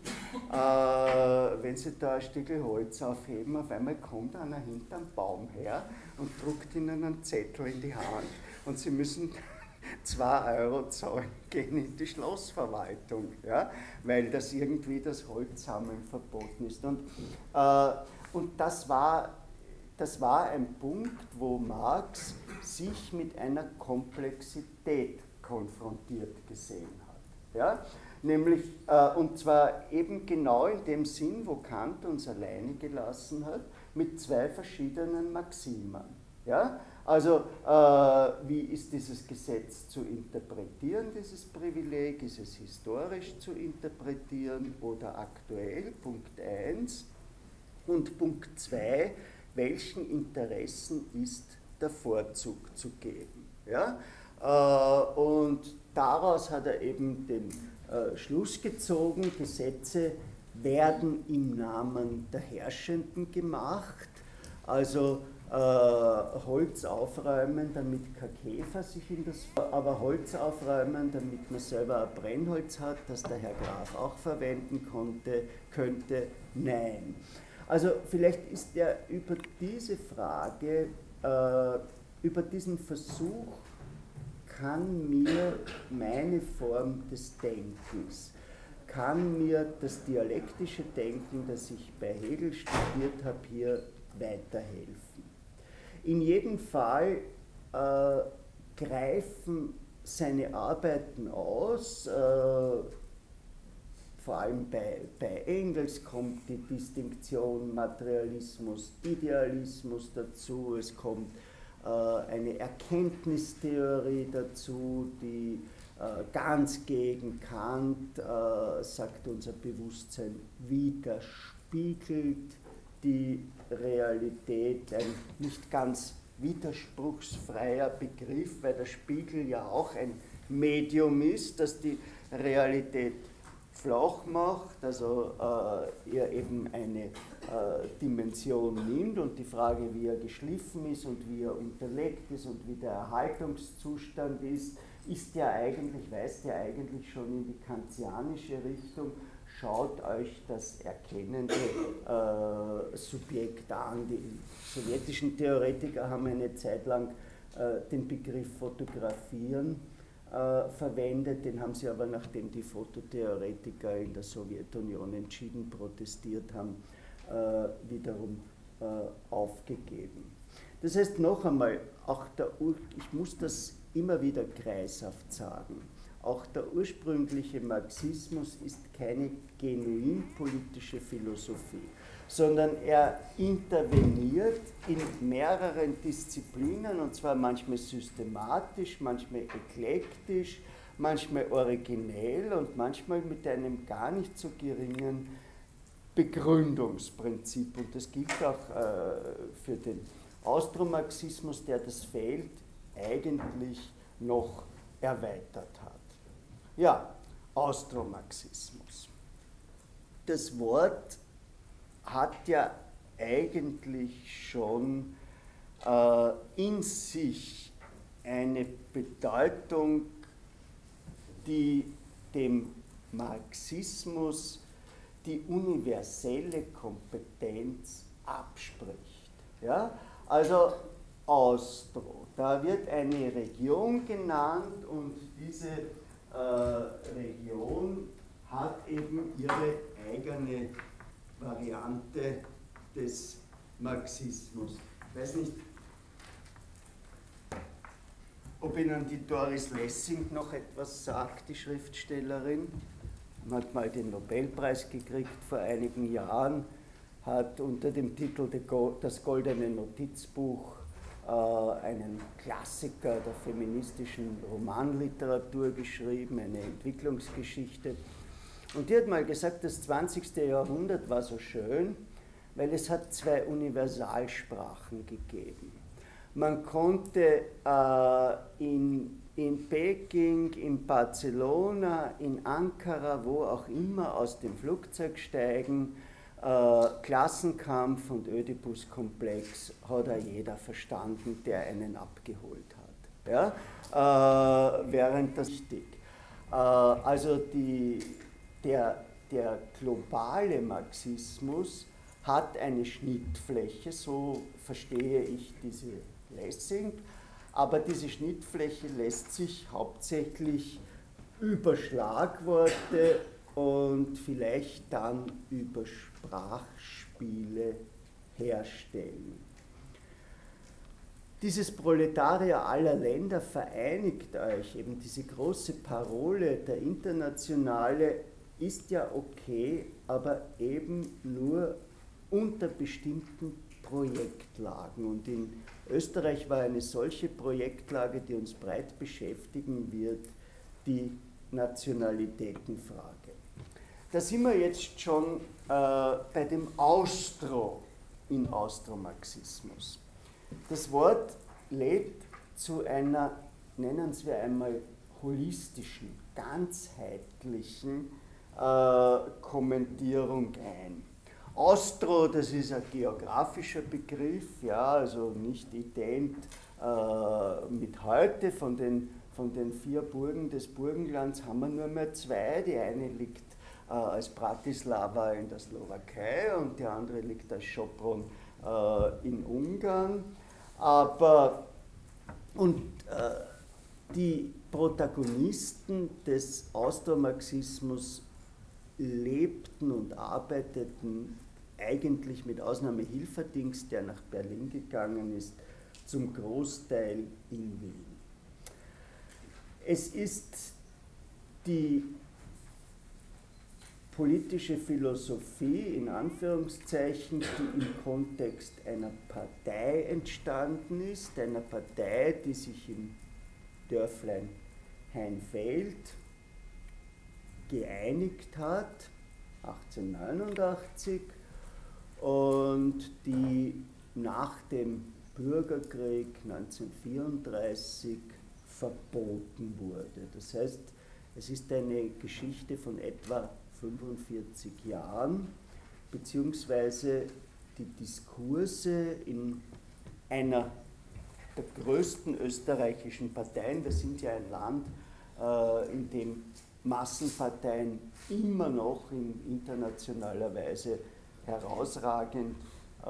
äh, wenn sie da ein Stück Holz aufheben, auf einmal kommt einer hinterm Baum her und druckt ihnen einen Zettel in die Hand und sie müssen 2 Euro zahlen, gehen in die Schlossverwaltung, ja, weil das irgendwie das Holzsammeln verboten ist. Und, äh, und das, war, das war ein Punkt, wo Marx sich mit einer Komplexität konfrontiert gesehen. Ja? Nämlich, äh, und zwar eben genau in dem Sinn, wo Kant uns alleine gelassen hat, mit zwei verschiedenen Maximen. Ja? Also äh, wie ist dieses Gesetz zu interpretieren, dieses Privileg? Ist es historisch zu interpretieren oder aktuell? Punkt 1. Und Punkt 2, welchen Interessen ist der Vorzug zu geben? Ja? Äh, und daraus hat er eben den äh, Schluss gezogen, Gesetze werden im Namen der Herrschenden gemacht. Also äh, Holz aufräumen, damit kein Käfer sich in das, aber Holz aufräumen, damit man selber ein Brennholz hat, das der Herr Graf auch verwenden konnte, könnte, nein. Also vielleicht ist er über diese Frage, äh, über diesen Versuch, kann mir meine Form des Denkens, kann mir das dialektische Denken, das ich bei Hegel studiert habe, hier weiterhelfen. In jedem Fall äh, greifen seine Arbeiten aus. Äh, vor allem bei, bei Engels kommt die Distinktion Materialismus, Idealismus dazu. Es kommt eine Erkenntnistheorie dazu, die äh, ganz gegen Kant, äh, sagt unser Bewusstsein, widerspiegelt die Realität, ein nicht ganz widerspruchsfreier Begriff, weil der Spiegel ja auch ein Medium ist, das die Realität flach macht, also äh, er eben eine äh, Dimension nimmt und die Frage, wie er geschliffen ist und wie er unterlegt ist und wie der Erhaltungszustand ist, ist ja eigentlich, weist ja eigentlich schon in die kantianische Richtung, schaut euch das erkennende äh, Subjekt an. Die sowjetischen Theoretiker haben eine Zeit lang äh, den Begriff Fotografieren äh, verwendet, den haben sie aber, nachdem die Fototheoretiker in der Sowjetunion entschieden protestiert haben, äh, wiederum äh, aufgegeben. Das heißt noch einmal, auch der Ur ich muss das immer wieder kreishaft sagen, auch der ursprüngliche Marxismus ist keine genuin politische Philosophie sondern er interveniert in mehreren Disziplinen und zwar manchmal systematisch, manchmal eklektisch, manchmal originell und manchmal mit einem gar nicht so geringen Begründungsprinzip. Und das gilt auch äh, für den Austromarxismus, der das Feld eigentlich noch erweitert hat. Ja, Austromarxismus. Das Wort hat ja eigentlich schon äh, in sich eine Bedeutung, die dem Marxismus die universelle Kompetenz abspricht. Ja? Also Austro, da wird eine Region genannt und diese äh, Region hat eben ihre eigene Variante des Marxismus. Ich weiß nicht, ob Ihnen die Doris Lessing noch etwas sagt, die Schriftstellerin. Hat mal den Nobelpreis gekriegt vor einigen Jahren, hat unter dem Titel Das goldene Notizbuch äh, einen Klassiker der feministischen Romanliteratur geschrieben, eine Entwicklungsgeschichte und die hat mal gesagt, das 20. Jahrhundert war so schön, weil es hat zwei Universalsprachen gegeben. Man konnte äh, in, in Peking, in Barcelona, in Ankara, wo auch immer, aus dem Flugzeug steigen. Äh, Klassenkampf und Ödipus-Komplex hat ja jeder verstanden, der einen abgeholt hat. Ja? Äh, während das wichtig. Äh, also die, der, der globale Marxismus hat eine Schnittfläche, so verstehe ich diese Lessing, aber diese Schnittfläche lässt sich hauptsächlich über Schlagworte und vielleicht dann über Sprachspiele herstellen. Dieses Proletarier aller Länder vereinigt euch, eben diese große Parole der Internationale ist ja okay, aber eben nur unter bestimmten Projektlagen. Und in Österreich war eine solche Projektlage, die uns breit beschäftigen wird, die Nationalitätenfrage. Da sind wir jetzt schon äh, bei dem Austro in Austromarxismus. Das Wort lädt zu einer, nennen wir einmal, holistischen, ganzheitlichen Kommentierung ein. Austro, das ist ein geografischer Begriff, ja, also nicht ident äh, mit heute. Von den, von den vier Burgen des Burgenlands haben wir nur mehr zwei. Die eine liegt äh, als Bratislava in der Slowakei und die andere liegt als Sopron äh, in Ungarn. Aber und äh, die Protagonisten des Austromarxismus lebten und arbeiteten eigentlich mit Ausnahme Hilferdings, der nach Berlin gegangen ist, zum Großteil in Wien. es ist die politische Philosophie in Anführungszeichen, die im Kontext einer Partei entstanden ist, einer Partei, die sich im Dörflein Heinfeld geeinigt hat, 1889, und die nach dem Bürgerkrieg 1934 verboten wurde. Das heißt, es ist eine Geschichte von etwa 45 Jahren, beziehungsweise die Diskurse in einer der größten österreichischen Parteien, wir sind ja ein Land, äh, in dem Massenparteien immer noch in internationaler Weise herausragend äh,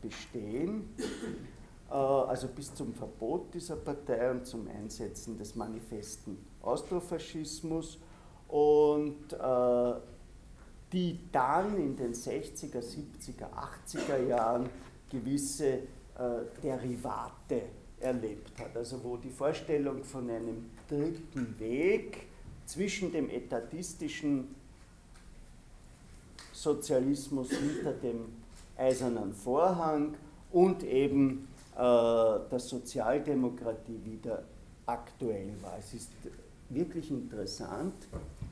bestehen, äh, also bis zum Verbot dieser Partei und zum Einsetzen des manifesten Austrofaschismus und äh, die dann in den 60er, 70er, 80er Jahren gewisse äh, Derivate erlebt hat. Also wo die Vorstellung von einem dritten Weg zwischen dem etatistischen Sozialismus hinter dem eisernen Vorhang und eben äh, der Sozialdemokratie wieder aktuell war. Es ist wirklich interessant.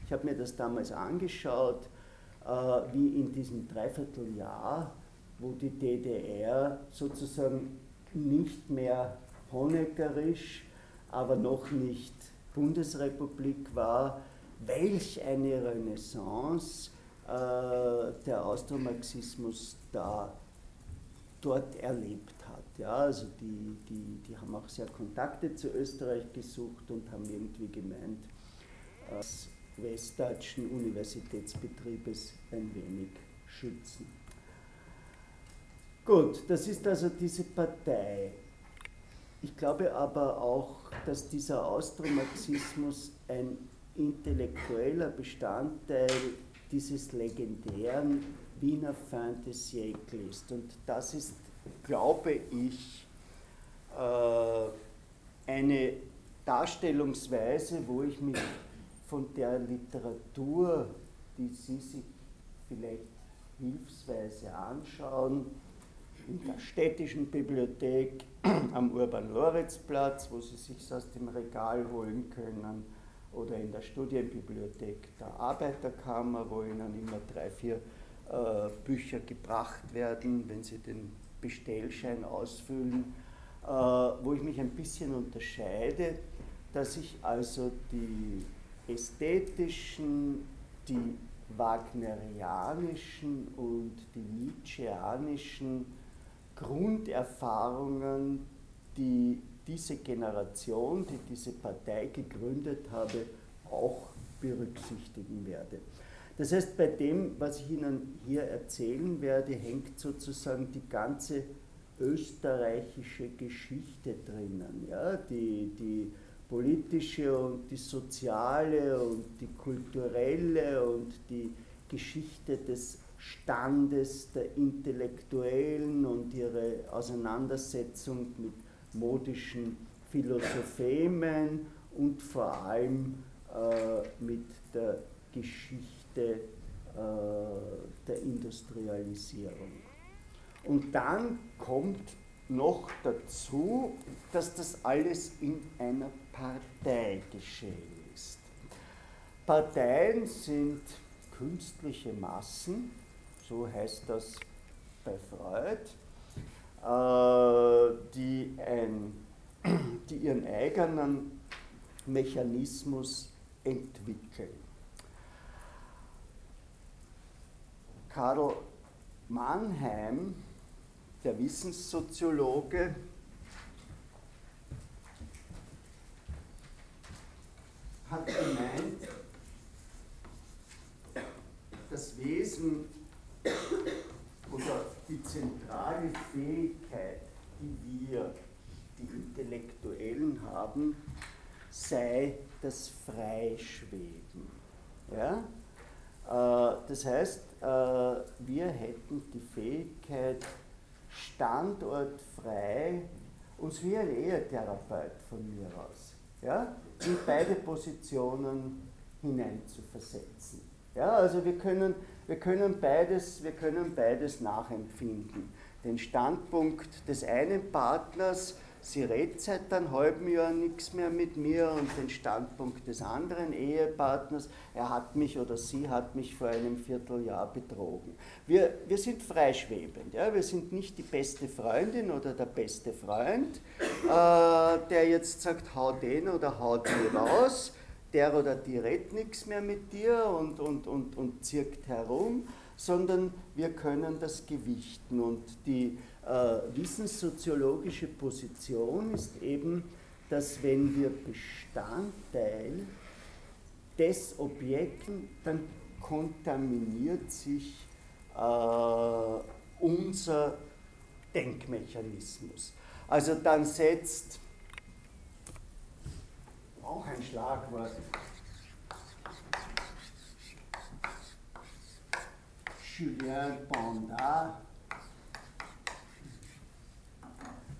Ich habe mir das damals angeschaut äh, wie in diesem Dreivierteljahr, wo die DDR sozusagen nicht mehr honeckerisch, aber noch nicht Bundesrepublik war, welch eine Renaissance äh, der Austromarxismus da dort erlebt hat. Ja, also die, die, die haben auch sehr Kontakte zu Österreich gesucht und haben irgendwie gemeint, äh, westdeutschen Universitätsbetriebes ein wenig schützen. Gut, das ist also diese Partei. Ich glaube aber auch, dass dieser Austromarxismus ein intellektueller Bestandteil dieses legendären Wiener Fin de siècle ist. Und das ist, glaube ich, äh, eine Darstellungsweise, wo ich mich von der Literatur, die Sie sich vielleicht hilfsweise anschauen, in der städtischen Bibliothek am Urban-Loritz-Platz, wo Sie sich aus dem Regal holen können, oder in der Studienbibliothek der Arbeiterkammer, wo Ihnen immer drei, vier äh, Bücher gebracht werden, wenn Sie den Bestellschein ausfüllen, äh, wo ich mich ein bisschen unterscheide, dass ich also die ästhetischen, die wagnerianischen und die nietzscheanischen Grunderfahrungen, die diese Generation, die diese Partei gegründet habe, auch berücksichtigen werde. Das heißt, bei dem, was ich Ihnen hier erzählen werde, hängt sozusagen die ganze österreichische Geschichte drinnen. Ja? Die, die politische und die soziale und die kulturelle und die Geschichte des Standes der Intellektuellen und ihre Auseinandersetzung mit modischen Philosophemen und vor allem äh, mit der Geschichte äh, der Industrialisierung. Und dann kommt noch dazu, dass das alles in einer Partei geschehen ist. Parteien sind künstliche Massen, so heißt das bei Freud, äh, die, ein, die ihren eigenen Mechanismus entwickeln. Karl Mannheim, der Wissenssoziologe, hat gemeint, das Wesen oder die zentrale Fähigkeit, die wir, die Intellektuellen haben, sei das Freischweben. Ja? Äh, das heißt, äh, wir hätten die Fähigkeit, standortfrei uns wie ein Ehetherapeut von mir aus ja, in beide Positionen hineinzuversetzen. Ja, also wir können, wir, können beides, wir können beides nachempfinden. Den Standpunkt des einen Partners, sie redet seit einem halben Jahr nichts mehr mit mir und den Standpunkt des anderen Ehepartners, er hat mich oder sie hat mich vor einem Vierteljahr betrogen. Wir, wir sind freischwebend, ja? wir sind nicht die beste Freundin oder der beste Freund, äh, der jetzt sagt, hau den oder hau die raus, der oder die redet nichts mehr mit dir und, und, und, und zirkt herum, sondern wir können das gewichten und die äh, wissenssoziologische Position ist eben, dass wenn wir Bestandteil des Objekts, dann kontaminiert sich äh, unser Denkmechanismus. Also dann setzt auch ein Schlagwort. Julien Bondard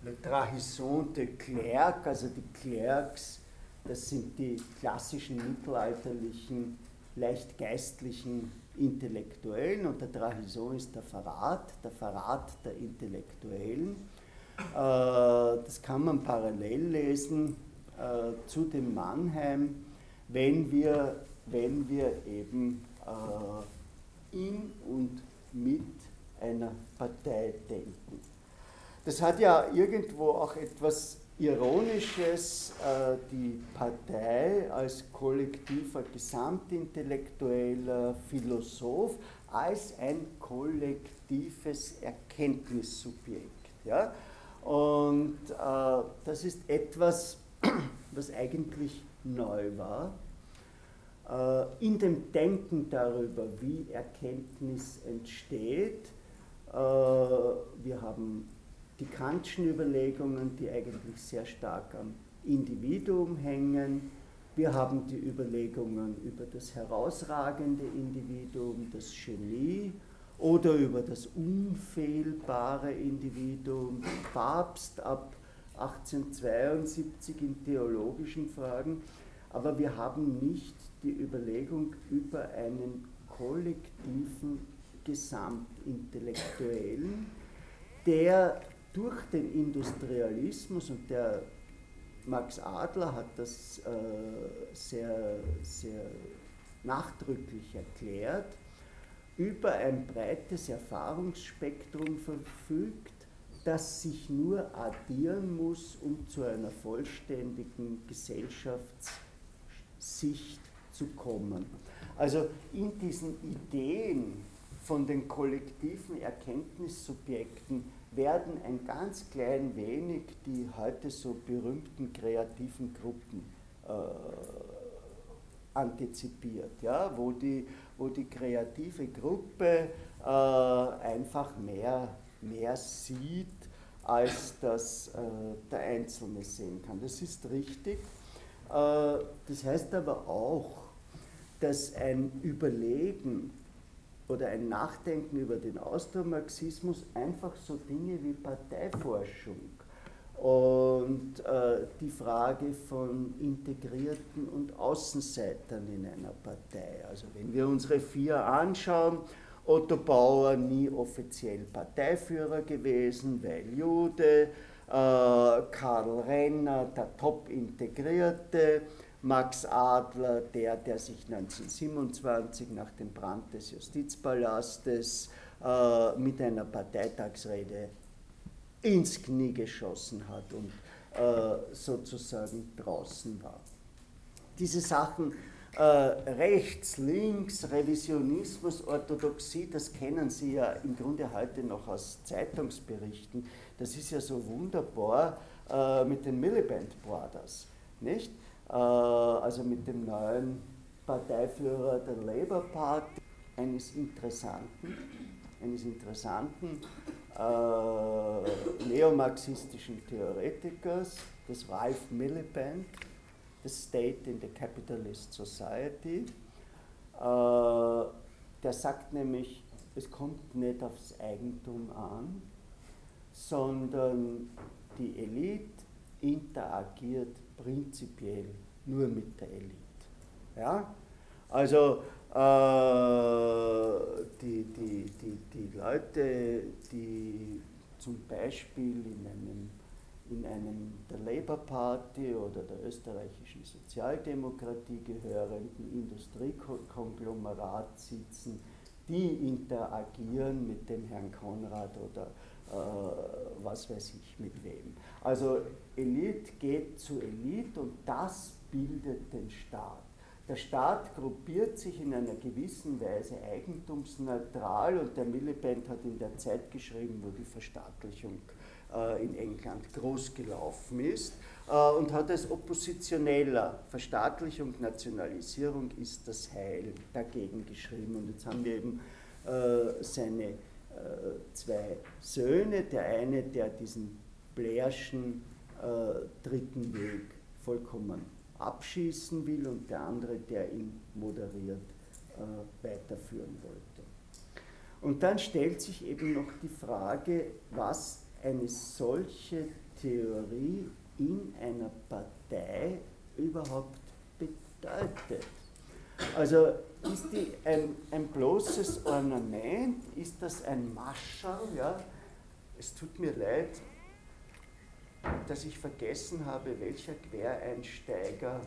Le Trahison de Clerc, also die Clercs, das sind die klassischen mittelalterlichen, leicht geistlichen Intellektuellen und der Trahison ist der Verrat, der Verrat der Intellektuellen. Äh, das kann man parallel lesen äh, zu dem Mannheim, wenn wir, wenn wir eben äh, in und mit einer Partei denken. Das hat ja irgendwo auch etwas Ironisches, äh, die Partei als kollektiver gesamtintellektueller Philosoph als ein kollektives Erkenntnissubjekt. Ja? Und äh, das ist etwas, was eigentlich neu war. Äh, in dem Denken darüber, wie Erkenntnis entsteht, wir haben die Kantschen Überlegungen, die eigentlich sehr stark am Individuum hängen. Wir haben die Überlegungen über das herausragende Individuum, das Genie oder über das unfehlbare Individuum, Papst ab 1872 in theologischen Fragen. Aber wir haben nicht die Überlegung über einen kollektiven Gesamtintellektuellen, der durch den Industrialismus und der Max Adler hat das äh, sehr, sehr nachdrücklich erklärt, über ein breites Erfahrungsspektrum verfügt, das sich nur addieren muss, um zu einer vollständigen Gesellschaftssicht zu kommen. Also in diesen Ideen von den kollektiven Erkenntnissubjekten werden ein ganz klein wenig die heute so berühmten kreativen Gruppen äh, antizipiert, ja? wo, die, wo die kreative Gruppe äh, einfach mehr, mehr sieht, als das äh, der Einzelne sehen kann. Das ist richtig. Äh, das heißt aber auch, dass ein Überlegen oder ein Nachdenken über den Austromarxismus einfach so Dinge wie Parteiforschung und äh, die Frage von Integrierten und Außenseitern in einer Partei. Also wenn wir unsere vier anschauen, Otto Bauer nie offiziell Parteiführer gewesen, weil Jude, äh, Karl Renner, der Top-Integrierte, Max Adler, der, der sich 1927 nach dem Brand des Justizpalastes äh, mit einer Parteitagsrede ins Knie geschossen hat und äh, sozusagen draußen war. Diese Sachen äh, rechts, links, Revisionismus, Orthodoxie, das kennen Sie ja im Grunde heute noch aus Zeitungsberichten. Das ist ja so wunderbar äh, mit den Miliband Brothers, nicht? Äh, also mit dem neuen Parteiführer der Labour Party, eines interessanten, eines interessanten äh, neomarxistischen Theoretikers, des Ralph Miliband, The State in the Capitalist Society. Äh, der sagt nämlich, es kommt nicht aufs Eigentum an, sondern die Elite interagiert prinzipiell nur mit der Elite. Ja? Also äh, die, die, die, die Leute, die zum Beispiel in einem, in einem der Labour Party oder der österreichischen Sozialdemokratie gehörenden Industriekonglomerat sitzen, die interagieren mit dem Herrn Konrad oder äh, was weiß ich mit wem. Also Elite geht zu Elite und das bildet den Staat. Der Staat gruppiert sich in einer gewissen Weise eigentumsneutral und der Miliband hat in der Zeit geschrieben, wo die Verstaatlichung äh, in England groß gelaufen ist äh, und hat als oppositioneller Verstaatlichung, Nationalisierung ist das Heil dagegen geschrieben. Und jetzt haben wir eben äh, seine äh, zwei Söhne, der eine, der diesen Blairschen äh, dritten Weg vollkommen abschießen will und der andere, der ihn moderiert äh, weiterführen wollte. Und dann stellt sich eben noch die Frage, was eine solche Theorie in einer Partei überhaupt bedeutet. Also ist die ein, ein bloßes Ornament, ist das ein Mascherl, ja? Es tut mir leid, dass ich vergessen habe, welcher Quereinsteiger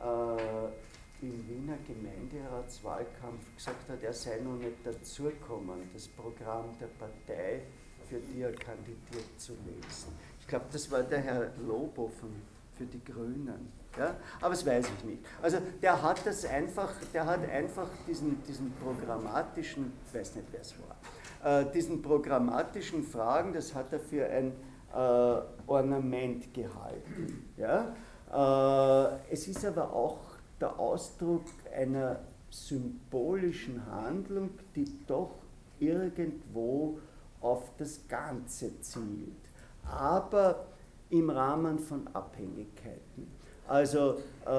äh, im Wiener Gemeinderatswahlkampf gesagt hat, er sei noch nicht dazugekommen, das Programm der Partei, für die er kandidiert, zu lesen. Ich glaube, das war der Herr Lobo von, für die Grünen. Ja? Aber das weiß ich nicht. Also der hat das einfach, der hat einfach diesen, diesen programmatischen, ich weiß nicht, wer es war, äh, diesen programmatischen Fragen, das hat er für ein äh, Ornament gehalten. Ja? Äh, es ist aber auch der Ausdruck einer symbolischen Handlung, die doch irgendwo auf das Ganze zielt, aber im Rahmen von Abhängigkeiten. Also äh,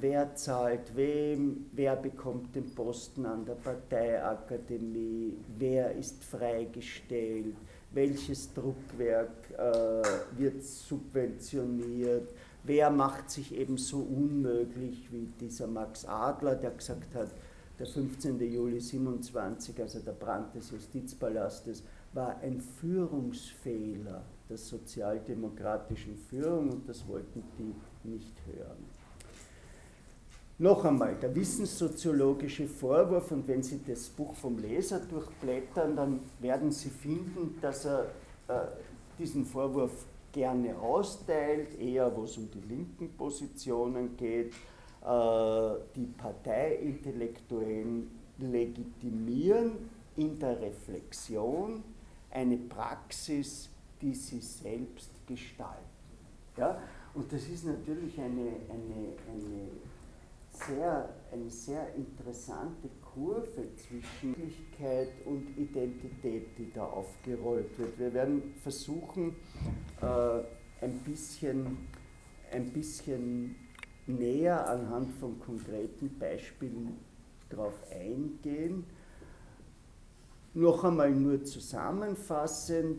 wer zahlt wem, wer bekommt den Posten an der Parteiakademie, wer ist freigestellt, welches Druckwerk äh, wird subventioniert, wer macht sich eben so unmöglich wie dieser Max Adler, der gesagt hat, der 15. Juli 27, also der Brand des Justizpalastes, war ein Führungsfehler der sozialdemokratischen Führung und das wollten die nicht hören. Noch einmal, der wissenssoziologische Vorwurf, und wenn Sie das Buch vom Leser durchblättern, dann werden Sie finden, dass er äh, diesen Vorwurf gerne austeilt, eher wo es um die linken Positionen geht, äh, die Parteiintellektuellen legitimieren in der Reflexion eine Praxis, die sie selbst gestalten. Ja? Und das ist natürlich eine, eine, eine sehr, eine sehr interessante Kurve zwischen Wirklichkeit und Identität, die da aufgerollt wird. Wir werden versuchen, äh, ein, bisschen, ein bisschen näher anhand von konkreten Beispielen darauf eingehen. Noch einmal nur zusammenfassend,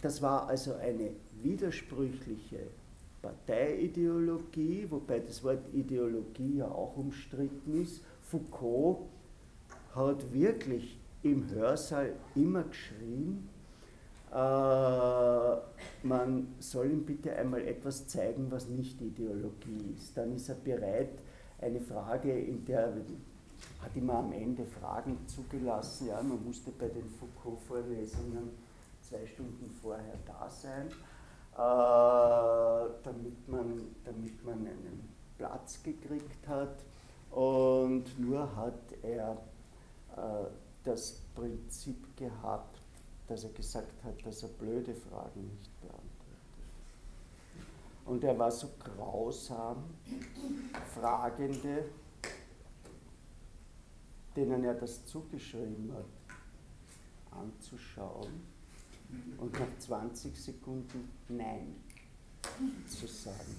das war also eine widersprüchliche Parteiideologie, wobei das Wort Ideologie ja auch umstritten ist. Foucault hat wirklich im Hörsaal immer geschrien, äh, man soll ihm bitte einmal etwas zeigen, was nicht Ideologie ist. Dann ist er bereit, eine Frage, in der hat immer am Ende Fragen zugelassen. Ja, man musste bei den Foucault-Vorlesungen zwei Stunden vorher da sein äh, damit, man, damit man einen Platz gekriegt hat. Und nur hat er äh, das Prinzip gehabt, dass er gesagt hat, dass er blöde Fragen nicht beantwortet. Und er war so grausam, Fragende, denen er das zugeschrieben hat, anzuschauen und nach 20 Sekunden Nein zu sagen.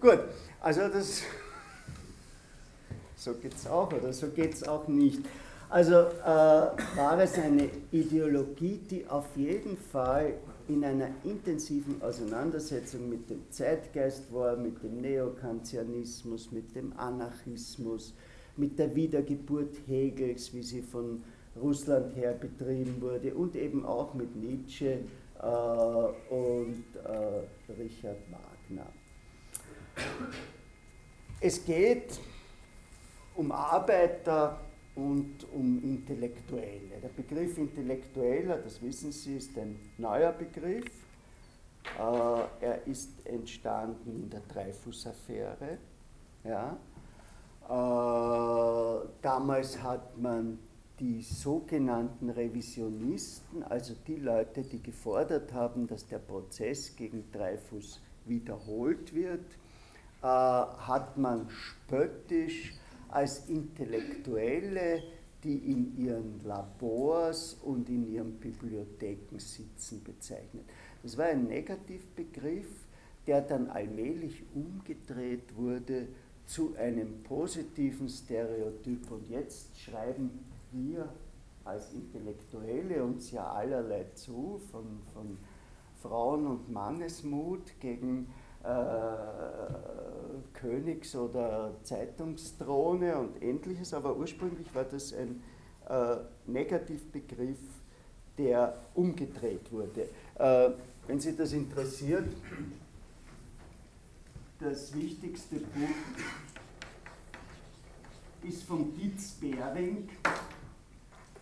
Gut, also das, so geht es auch oder so geht es auch nicht. Also äh, war es eine Ideologie, die auf jeden Fall in einer intensiven Auseinandersetzung mit dem Zeitgeist war, mit dem Neokantianismus, mit dem Anarchismus, mit der Wiedergeburt Hegels, wie sie von Russland her betrieben wurde, und eben auch mit Nietzsche äh, und äh, Richard Wagner. Es geht um Arbeiter und um Intellektuelle. Der Begriff Intellektueller, das wissen Sie, ist ein neuer Begriff. Äh, er ist entstanden in der Dreyfus-Affäre. Ja. Äh, damals hat man die sogenannten Revisionisten, also die Leute, die gefordert haben, dass der Prozess gegen Dreyfus wiederholt wird, äh, hat man spöttisch als Intellektuelle, die in ihren Labors und in ihren Bibliotheken sitzen, bezeichnet. Das war ein Negativbegriff, der dann allmählich umgedreht wurde zu einem positiven Stereotyp. Und jetzt schreiben wir als Intellektuelle uns ja allerlei zu, von, von Frauen- und Mannesmut gegen äh, Königs- oder Zeitungsdrohne und ähnliches, aber ursprünglich war das ein äh, Negativbegriff, der umgedreht wurde. Äh, wenn Sie das interessiert, das wichtigste Buch ist von Dietz Behring,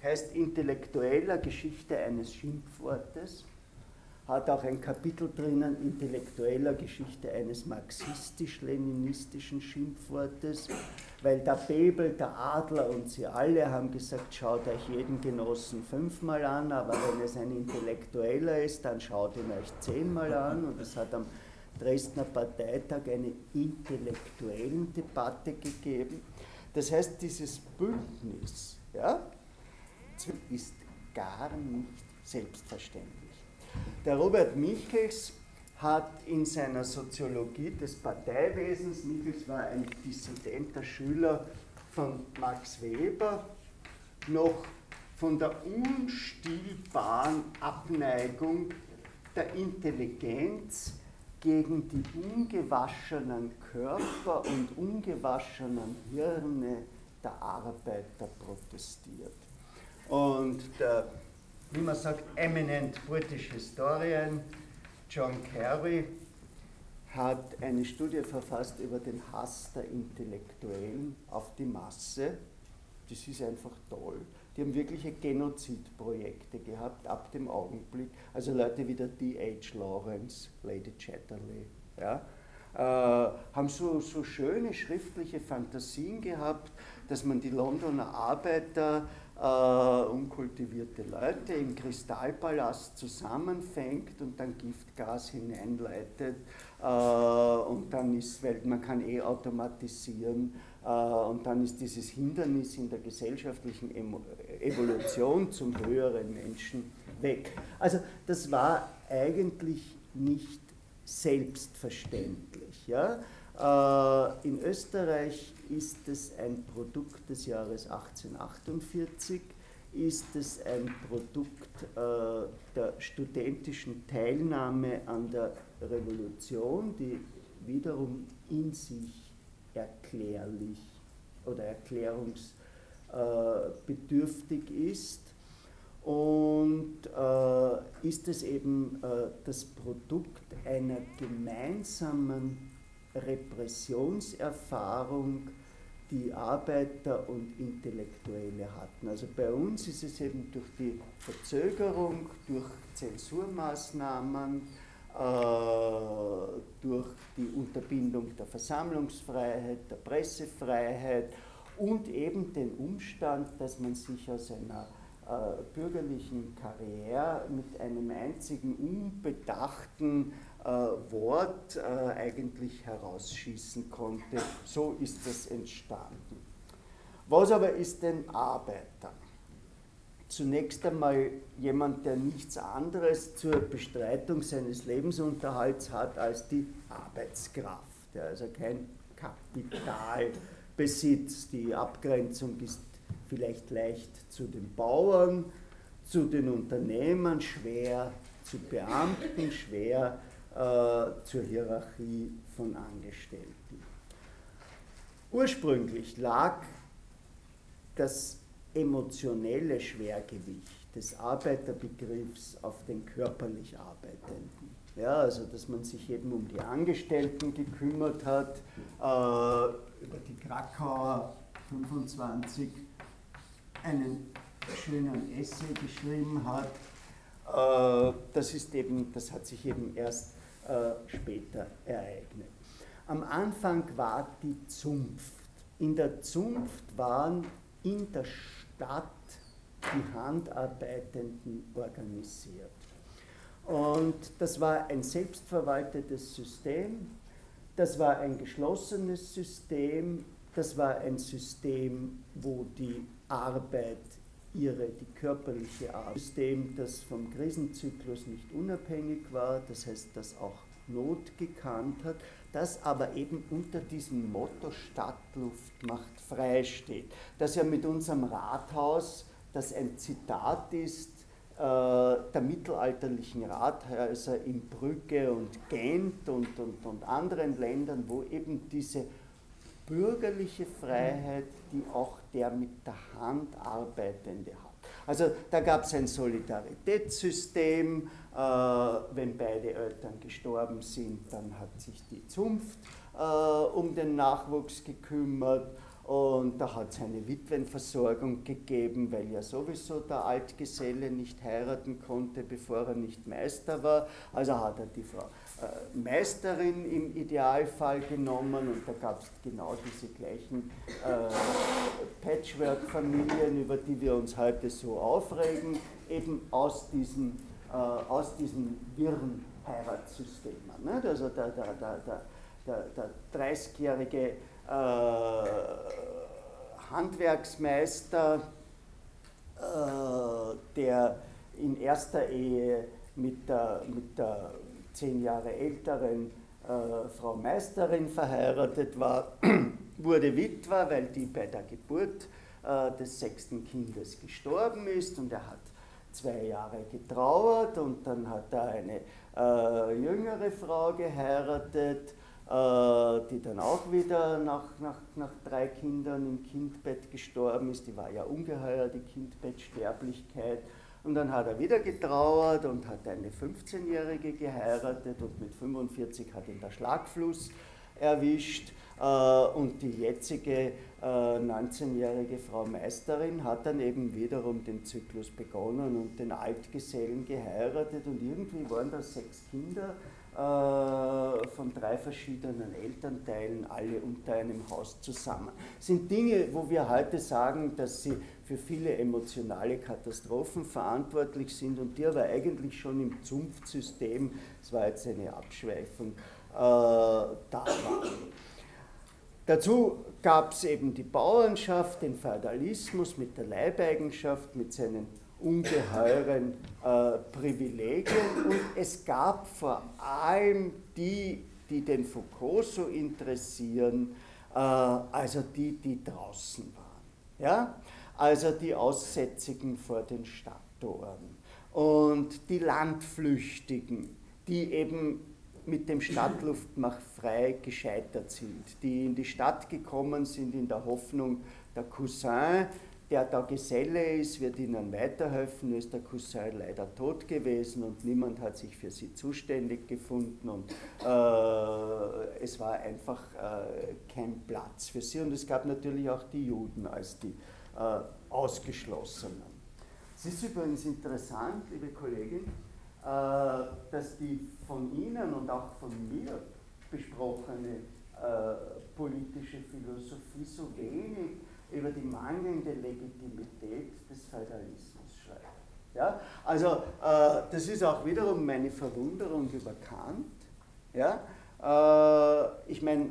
heißt Intellektueller Geschichte eines Schimpfwortes hat auch ein Kapitel drinnen, intellektueller Geschichte eines marxistisch-leninistischen Schimpfwortes, weil der Bebel, der Adler und sie alle haben gesagt, schaut euch jeden Genossen fünfmal an, aber wenn es ein Intellektueller ist, dann schaut ihn euch zehnmal an. Und es hat am Dresdner Parteitag eine intellektuellen Debatte gegeben. Das heißt, dieses Bündnis ja, ist gar nicht selbstverständlich. Der Robert Michels hat in seiner Soziologie des Parteiwesens, Michels war ein dissidenter Schüler von Max Weber, noch von der unstillbaren Abneigung der Intelligenz gegen die ungewaschenen Körper und ungewaschenen Hirne der Arbeiter protestiert. Und der wie man sagt, eminent British Historian John Kerry hat eine Studie verfasst über den Hass der Intellektuellen auf die Masse. Das ist einfach toll. Die haben wirkliche Genozidprojekte gehabt ab dem Augenblick. Also Leute wie der D.H. Lawrence, Lady Chatterley, ja, äh, haben so, so schöne schriftliche Fantasien gehabt, dass man die Londoner Arbeiter äh, unkultivierte Leute im Kristallpalast zusammenfängt und dann Giftgas hineinleitet äh, und dann ist, weil man kann eh automatisieren und dann ist dieses Hindernis in der gesellschaftlichen Evolution zum höheren Menschen weg. Also das war eigentlich nicht selbstverständlich. Ja? Äh, in Österreich ist es ein Produkt des Jahres 1848, ist es ein Produkt äh, der studentischen Teilnahme an der Revolution, die wiederum in sich erklärlich oder erklärungsbedürftig ist. Und äh, ist es eben äh, das Produkt einer gemeinsamen Repressionserfahrung die Arbeiter und Intellektuelle hatten. Also bei uns ist es eben durch die Verzögerung, durch Zensurmaßnahmen, durch die Unterbindung der Versammlungsfreiheit, der Pressefreiheit und eben den Umstand, dass man sich aus einer äh, bürgerlichen Karriere mit einem einzigen unbedachten äh, Wort äh, eigentlich herausschießen konnte. So ist das entstanden. Was aber ist denn Arbeiter? Zunächst einmal jemand, der nichts anderes zur Bestreitung seines Lebensunterhalts hat als die Arbeitskraft, der also kein Kapital besitzt. Die Abgrenzung ist vielleicht leicht zu den Bauern, zu den Unternehmern, schwer zu Beamten, schwer äh, zur Hierarchie von Angestellten. Ursprünglich lag das emotionelle Schwergewicht des Arbeiterbegriffs auf den körperlich Arbeitenden. Ja, also dass man sich eben um die Angestellten gekümmert hat, äh, über die Krakauer 25 einen schönen Essay geschrieben hat. Äh, das, ist eben, das hat sich eben erst äh, später ereignet. Am Anfang war die Zunft. In der Zunft waren in der Stadt die Handarbeitenden organisiert. Und das war ein selbstverwaltetes System, das war ein geschlossenes System, das war ein System, wo die Arbeit ihre, die körperliche Arbeit, System, das vom Krisenzyklus nicht unabhängig war, das heißt, das auch Not gekannt hat, das aber eben unter diesem Motto Stadtluft macht frei steht, das ja mit unserem Rathaus, das ein Zitat ist, äh, der mittelalterlichen Rathäuser in Brügge und Gent und, und, und anderen Ländern, wo eben diese bürgerliche Freiheit, die auch der mit der Hand Arbeitende hat. Also da gab es ein Solidaritätssystem, wenn beide Eltern gestorben sind, dann hat sich die Zunft äh, um den Nachwuchs gekümmert. Und da hat es eine Witwenversorgung gegeben, weil ja sowieso der Altgeselle nicht heiraten konnte, bevor er nicht Meister war. Also hat er die Frau äh, Meisterin im Idealfall genommen. Und da gab es genau diese gleichen äh, Patchwork-Familien, über die wir uns heute so aufregen, eben aus diesen, äh, aus diesen wirren Heiratssystemen. Ne? Also der, der, der, der, der 30-jährige äh, Handwerksmeister, äh, der in erster Ehe mit der, mit der zehn Jahre älteren äh, Frau Meisterin verheiratet war, wurde Witwer, weil die bei der Geburt äh, des sechsten Kindes gestorben ist und er hat zwei Jahre getrauert und dann hat er eine äh, jüngere Frau geheiratet äh, die dann auch wieder nach, nach, nach drei Kindern im Kindbett gestorben ist. Die war ja ungeheuer, die Kindbettsterblichkeit. Und dann hat er wieder getrauert und hat eine 15-Jährige geheiratet und mit 45 hat ihn der Schlagfluss erwischt. Äh, und die jetzige 19-jährige äh, Frau Meisterin hat dann eben wiederum den Zyklus begonnen und den Altgesellen geheiratet und irgendwie waren das sechs Kinder äh, von drei verschiedenen Elternteilen, alle unter einem Haus zusammen. Das sind Dinge, wo wir heute sagen, dass sie für viele emotionale Katastrophen verantwortlich sind und die aber eigentlich schon im Zunftsystem, das war jetzt eine Abschweifung, da waren. Dazu gab es eben die Bauernschaft, den Feudalismus mit der Leibeigenschaft, mit seinen ungeheuren äh, Privilegien und es gab vor allem die, die den Foucault so interessieren, äh, also die, die draußen waren. Ja? Also die Aussätzigen vor den Stadttoren und die Landflüchtigen, die eben mit dem Stadtluftmach frei gescheitert sind, die in die Stadt gekommen sind in der Hoffnung, der Cousin der da Geselle ist, wird ihnen weiterhelfen, ist der Cousin leider tot gewesen und niemand hat sich für sie zuständig gefunden. Und äh, es war einfach äh, kein Platz für sie. Und es gab natürlich auch die Juden als die äh, Ausgeschlossenen. Es ist übrigens interessant, liebe Kollegin, dass die von Ihnen und auch von mir besprochene äh, politische Philosophie so wenig über die mangelnde Legitimität des Feudalismus schreibt. Ja? Also äh, das ist auch wiederum meine Verwunderung über Kant. Ja? Äh, ich meine,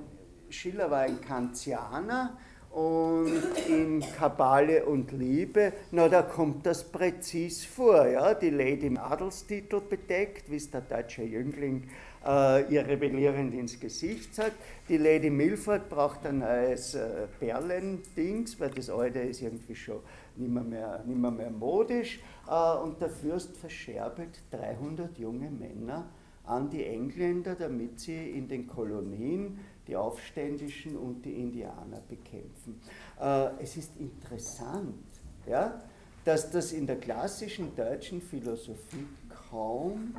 Schiller war ein Kantianer und in Kabale und Liebe, na da kommt das präzis vor. Ja? Die Lady im Adelstitel bedeckt, wie es der deutsche Jüngling äh, ihr rebellierend ins Gesicht sagt. Die Lady Milford braucht ein neues äh, Perlendings, weil das alte ist irgendwie schon nicht mehr, mehr, mehr modisch. Äh, und der Fürst verscherbelt 300 junge Männer an die Engländer, damit sie in den Kolonien die Aufständischen und die Indianer bekämpfen. Äh, es ist interessant, ja, dass das in der klassischen deutschen Philosophie kaum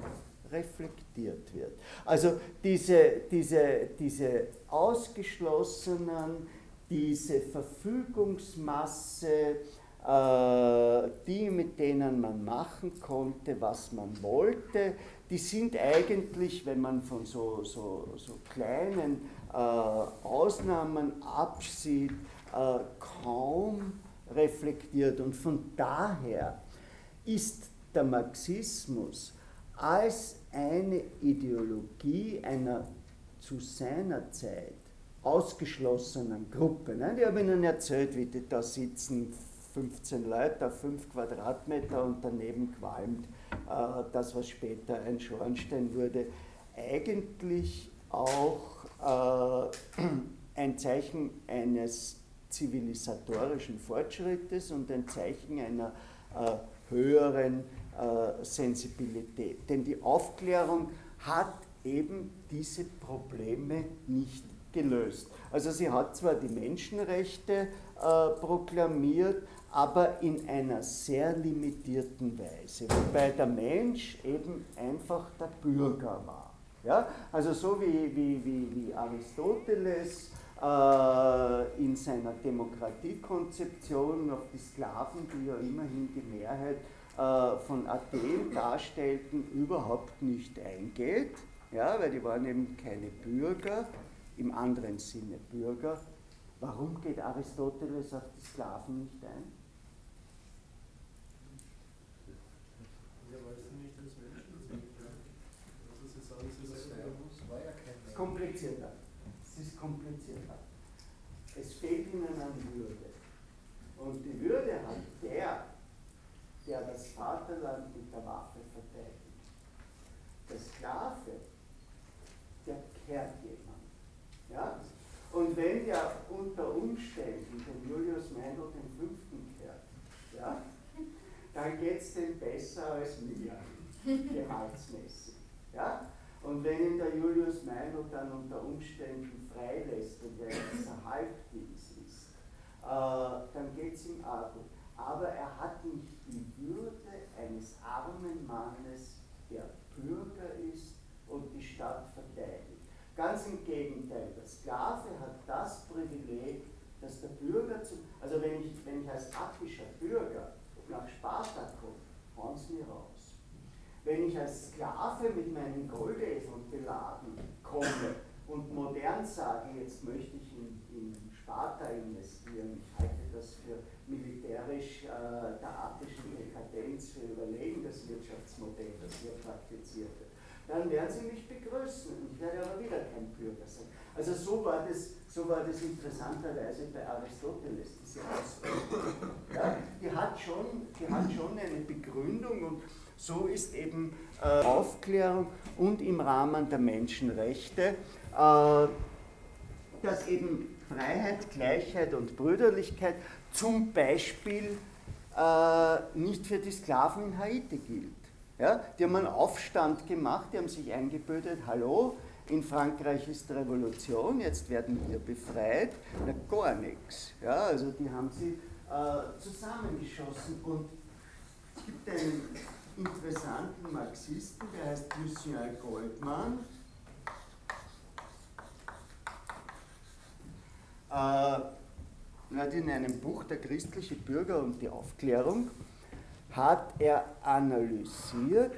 reflektiert wird. Also diese, diese, diese ausgeschlossenen, diese Verfügungsmasse, äh, die, mit denen man machen konnte, was man wollte, die sind eigentlich, wenn man von so, so, so kleinen Ausnahmen absieht, äh, kaum reflektiert. Und von daher ist der Marxismus als eine Ideologie einer zu seiner Zeit ausgeschlossenen Gruppe. Ne? Ich habe Ihnen erzählt, wie die da sitzen, 15 Leute auf 5 Quadratmeter und daneben qualmt äh, das, was später ein Schornstein wurde, eigentlich auch äh, ein Zeichen eines zivilisatorischen Fortschrittes und ein Zeichen einer äh, höheren äh, Sensibilität. Denn die Aufklärung hat eben diese Probleme nicht gelöst. Also sie hat zwar die Menschenrechte äh, proklamiert, aber in einer sehr limitierten Weise, wobei der Mensch eben einfach der Bürger war. Ja? Also so wie, wie, wie, wie Aristoteles äh, in seiner Demokratiekonzeption auf die Sklaven, die ja immerhin die Mehrheit äh, von Athen darstellten, überhaupt nicht eingeht, ja, weil die waren eben keine Bürger, im anderen Sinne Bürger. Warum geht Aristoteles auf die Sklaven nicht ein? Komplizierter. Es ist komplizierter. Es fehlt ihnen an Würde. Und die Würde hat der, der das Vaterland mit der Waffe verteidigt. Der Sklave, der kehrt jemand. Ja? Und wenn der unter Umständen den Julius Meindl den Fünften kehrt, ja, dann geht es dem besser als mir, gehaltsmäßig. Ja? Und wenn ihn der Julius Meindl dann unter Umständen freilässt und er ein Halbdienst ist, äh, dann geht es ihm gut. Aber er hat nicht die Würde eines armen Mannes, der Bürger ist und die Stadt verteidigt. Ganz im Gegenteil, der Sklave hat das Privileg, dass der Bürger, zu, also wenn ich, wenn ich als attischer Bürger nach Sparta komme, hauen sie mir raus wenn ich als Sklave mit meinen Goldeseln beladen komme und modern sage, jetzt möchte ich in, in Sparta investieren, ich halte das für militärisch äh, der artischen Dekadenz für überlegen, das Wirtschaftsmodell, das hier praktiziert wird, dann werden sie mich begrüßen. Ich werde aber wieder kein Bürger sein. Also so war das, so war das interessanterweise bei Aristoteles, diese Ausbildung. Ja, die, die hat schon eine Begründung und so ist eben äh, Aufklärung und im Rahmen der Menschenrechte, äh, dass eben Freiheit, Gleichheit und Brüderlichkeit zum Beispiel äh, nicht für die Sklaven in Haiti gilt. Ja? Die haben einen Aufstand gemacht, die haben sich eingebildet, hallo, in Frankreich ist Revolution, jetzt werden wir befreit. Na, gar nichts. Ja? Also die haben sie äh, zusammengeschossen und es gibt einen interessanten Marxisten, der heißt Lucien Goldman. Äh, hat in einem Buch Der christliche Bürger und die Aufklärung hat er analysiert,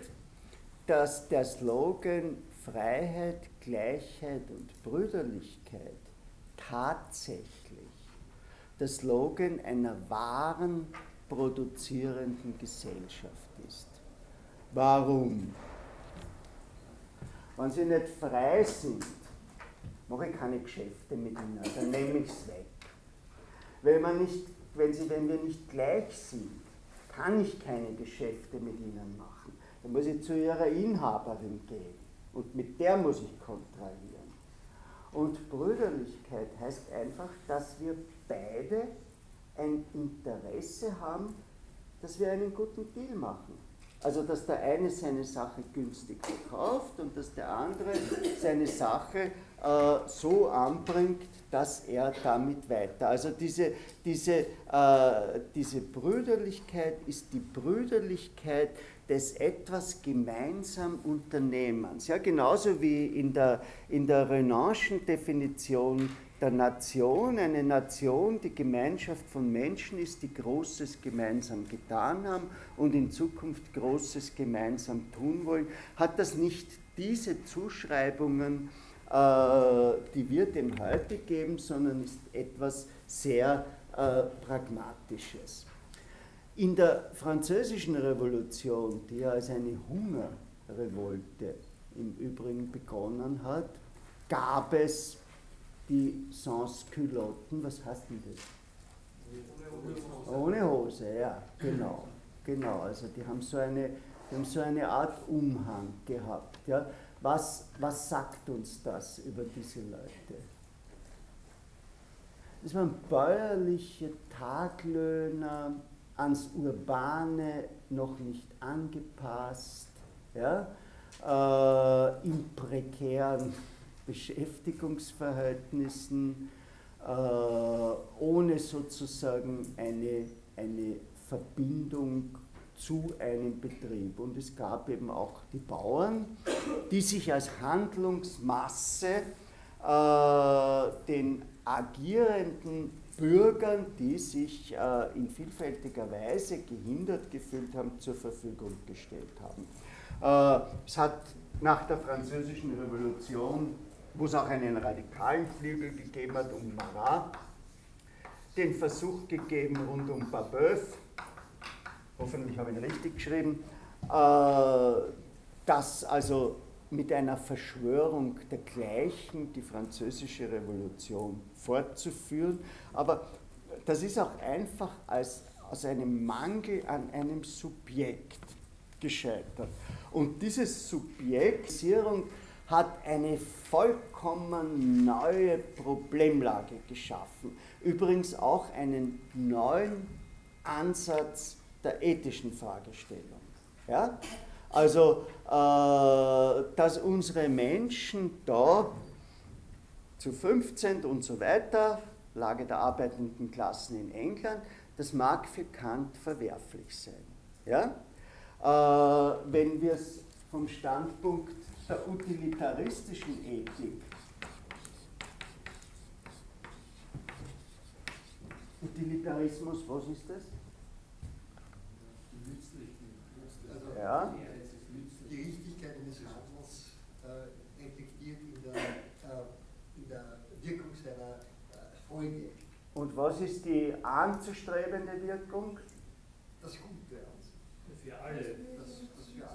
dass der Slogan Freiheit, Gleichheit und Brüderlichkeit tatsächlich der Slogan einer wahren produzierenden Gesellschaft ist. Warum? Wenn sie nicht frei sind, mache ich keine Geschäfte mit ihnen, dann nehme ich es weg. Wenn, man nicht, wenn, sie, wenn wir nicht gleich sind, kann ich keine Geschäfte mit ihnen machen. Dann muss ich zu ihrer Inhaberin gehen. Und mit der muss ich kontrahieren. Und Brüderlichkeit heißt einfach, dass wir beide ein Interesse haben, dass wir einen guten Deal machen. Also dass der eine seine Sache günstig verkauft und dass der andere seine Sache äh, so anbringt, dass er damit weiter. Also diese, diese, äh, diese Brüderlichkeit ist die Brüderlichkeit des etwas gemeinsam Unternehmens. Ja, genauso wie in der, in der Renanschen Definition der Nation, eine Nation, die Gemeinschaft von Menschen ist, die Großes gemeinsam getan haben und in Zukunft Großes gemeinsam tun wollen, hat das nicht diese Zuschreibungen, äh, die wir dem heute geben, sondern ist etwas sehr äh, Pragmatisches. In der französischen Revolution, die ja als eine Hungerrevolte im Übrigen begonnen hat, gab es die Sans-Culotten, was heißt denn das? Ohne Hose, ja, genau. Genau, also die haben so eine, die haben so eine Art Umhang gehabt. Ja. Was, was sagt uns das über diese Leute? Das waren bäuerliche Taglöhner, ans Urbane noch nicht angepasst, ja, äh, in prekären Beschäftigungsverhältnissen, äh, ohne sozusagen eine, eine Verbindung zu einem Betrieb. Und es gab eben auch die Bauern, die sich als Handlungsmasse äh, den agierenden Bürgern, die sich äh, in vielfältiger Weise gehindert gefühlt haben, zur Verfügung gestellt haben. Äh, es hat nach der Französischen Revolution wo es auch einen radikalen Flügel gegeben hat, um Marat, den Versuch gegeben rund um Babeuf, hoffentlich habe ich ihn richtig geschrieben, äh, das also mit einer Verschwörung der Gleichen die französische Revolution fortzuführen. Aber das ist auch einfach als, aus einem Mangel an einem Subjekt gescheitert. Und diese Subjektisierung hat eine vollkommen neue Problemlage geschaffen. Übrigens auch einen neuen Ansatz der ethischen Fragestellung. Ja? Also, äh, dass unsere Menschen da zu 15 und so weiter, Lage der arbeitenden Klassen in England, das mag für Kant verwerflich sein. Ja? Äh, wenn wir es vom Standpunkt der utilitaristischen Ethik Utilitarismus, was ist das? Also ja. Die Richtigkeit eines Handels äh, reflektiert in der, äh, in der Wirkung seiner äh, Folge. Und was ist die anzustrebende Wirkung? Das Gute. Für alle. Das,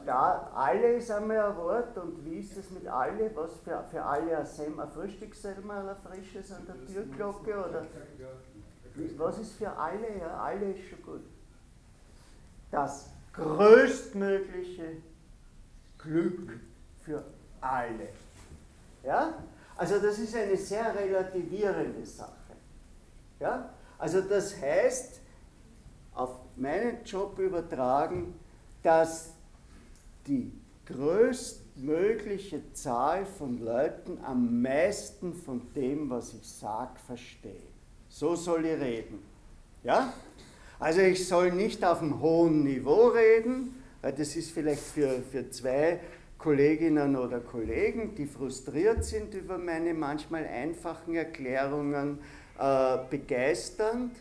da alle ist einmal ein Wort und wie ist es mit alle? Was für, für alle ein, Sem, ein Frühstückssemmel, frisches an der Türglocke oder was ist für alle? Ja, alle ist schon gut. Das größtmögliche Glück für alle. Ja? Also das ist eine sehr relativierende Sache. Ja? Also das heißt, auf meinen Job übertragen, dass die größtmögliche Zahl von Leuten am meisten von dem, was ich sage, verstehe. So soll ich reden. Ja? Also ich soll nicht auf einem hohen Niveau reden, weil das ist vielleicht für, für zwei Kolleginnen oder Kollegen, die frustriert sind über meine manchmal einfachen Erklärungen, äh, begeisternd.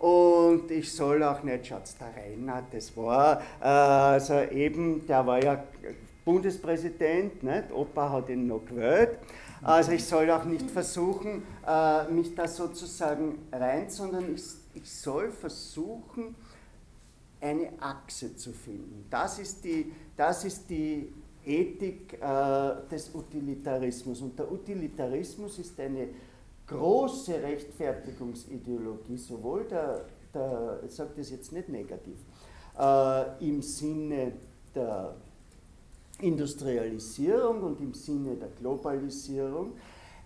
Und ich soll auch nicht, schaut, der Reinhard, das war, äh, also eben, der war ja Bundespräsident, nicht? Opa hat ihn noch gewählt. Also ich soll auch nicht versuchen, äh, mich da sozusagen rein, sondern ich, ich soll versuchen, eine Achse zu finden. Das ist die, das ist die Ethik äh, des Utilitarismus. Und der Utilitarismus ist eine große Rechtfertigungsideologie, sowohl der, der ich sage das jetzt nicht negativ, äh, im Sinne der Industrialisierung und im Sinne der Globalisierung.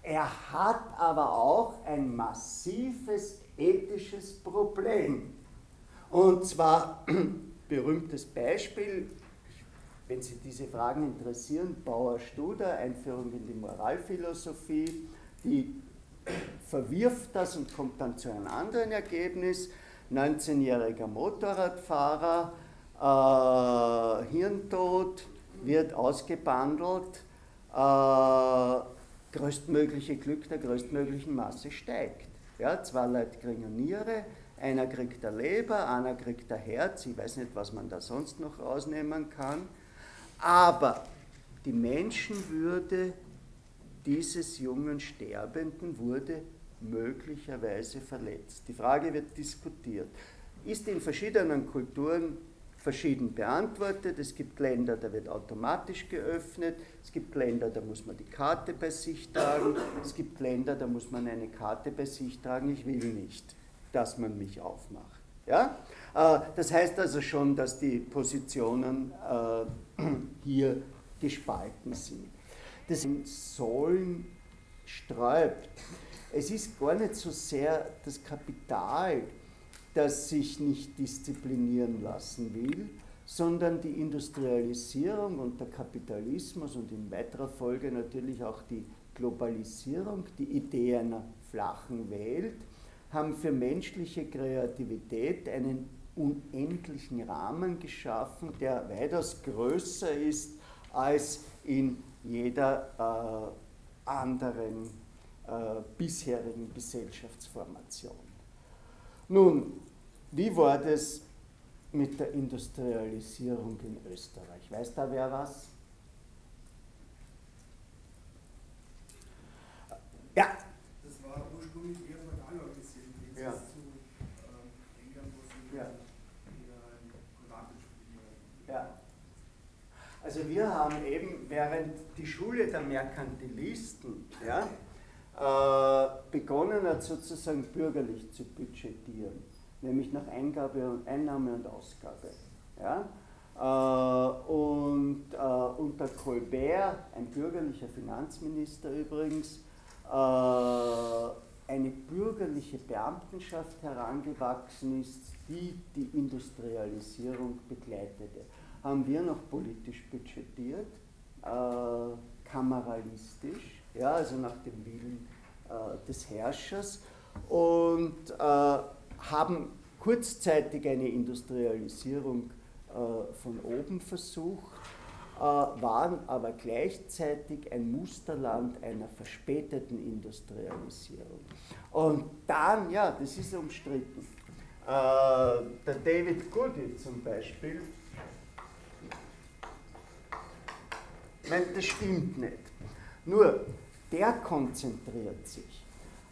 Er hat aber auch ein massives ethisches Problem. Und zwar, berühmtes Beispiel, wenn Sie diese Fragen interessieren, Bauer Studer, Einführung in die Moralphilosophie, die verwirft das und kommt dann zu einem anderen Ergebnis. 19-jähriger Motorradfahrer, äh, Hirntod, wird ausgebandelt, äh, größtmögliche Glück der größtmöglichen Masse steigt. Ja, zwei Leute kriegen Niere, einer kriegt der Leber, einer kriegt der Herz, ich weiß nicht, was man da sonst noch rausnehmen kann. Aber die Menschenwürde dieses jungen Sterbenden wurde möglicherweise verletzt. Die Frage wird diskutiert. Ist in verschiedenen Kulturen verschieden beantwortet. Es gibt Länder, da wird automatisch geöffnet. Es gibt Länder, da muss man die Karte bei sich tragen. Es gibt Länder, da muss man eine Karte bei sich tragen. Ich will nicht, dass man mich aufmacht. Ja? Äh, das heißt also schon, dass die Positionen äh, hier gespalten sind. Das Sollen sträubt. Es ist gar nicht so sehr das Kapital, das sich nicht disziplinieren lassen will, sondern die Industrialisierung und der Kapitalismus und in weiterer Folge natürlich auch die Globalisierung, die Idee einer flachen Welt, haben für menschliche Kreativität einen unendlichen Rahmen geschaffen, der weitaus größer ist als in jeder äh, anderen äh, bisherigen Gesellschaftsformation. Nun, wie war das mit der Industrialisierung in Österreich? Weiß da wer was? Ja. Das war ursprünglich eher feudal organisiert, im ja. zu ähm, England, wo sie ja. Ja. Also wir haben eben, während die Schule der Merkantilisten ja, äh, begonnen hat, sozusagen bürgerlich zu budgetieren, nämlich nach Eingabe und Einnahme und Ausgabe. Ja? Äh, und äh, unter Colbert, ein bürgerlicher Finanzminister übrigens, eine bürgerliche Beamtenschaft herangewachsen ist, die die Industrialisierung begleitete. Haben wir noch politisch budgetiert, kameralistisch, ja, also nach dem Willen äh, des Herrschers, und äh, haben kurzzeitig eine Industrialisierung äh, von oben versucht, äh, waren aber gleichzeitig ein Musterland einer verspäteten Industrialisierung. Und dann, ja, das ist umstritten. Äh, der David Goody zum Beispiel, meint, das stimmt nicht. Nur, der konzentriert sich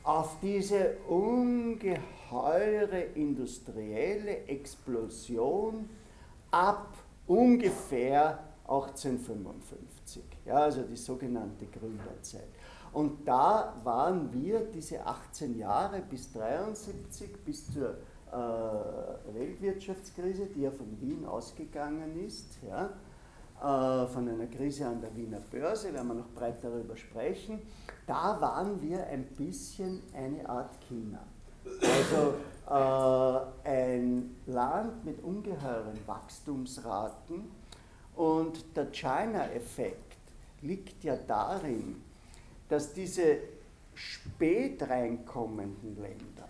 auf diese ungeheure industrielle Explosion ab ungefähr 1855, ja, also die sogenannte Gründerzeit. Und da waren wir diese 18 Jahre bis 73, bis zur äh, Weltwirtschaftskrise, die ja von Wien ausgegangen ist, ja, von einer Krise an der Wiener Börse, werden wir noch breit darüber sprechen, da waren wir ein bisschen eine Art China. Also äh, ein Land mit ungeheuren Wachstumsraten und der China-Effekt liegt ja darin, dass diese spät reinkommenden Länder,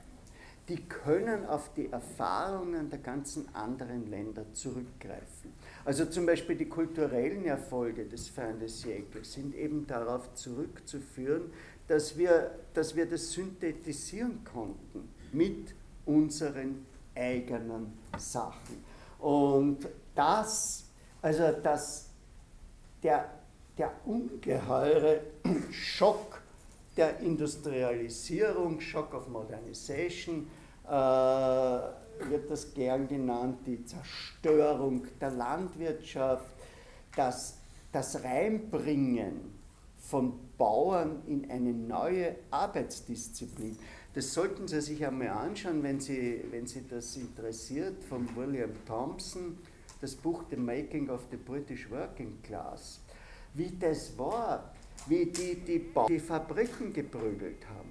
die können auf die Erfahrungen der ganzen anderen Länder zurückgreifen. Also zum Beispiel die kulturellen Erfolge des siècle sind eben darauf zurückzuführen, dass wir, dass wir das synthetisieren konnten mit unseren eigenen Sachen. Und das, also das, der, der ungeheure Schock der Industrialisierung, Shock of Modernization, äh, wird das gern genannt, die Zerstörung der Landwirtschaft, das, das Reinbringen von Bauern in eine neue Arbeitsdisziplin. Das sollten Sie sich einmal anschauen, wenn Sie, wenn Sie das interessiert, von William Thompson, das Buch The Making of the British Working Class. wie das war, wie die die, die Fabriken geprügelt haben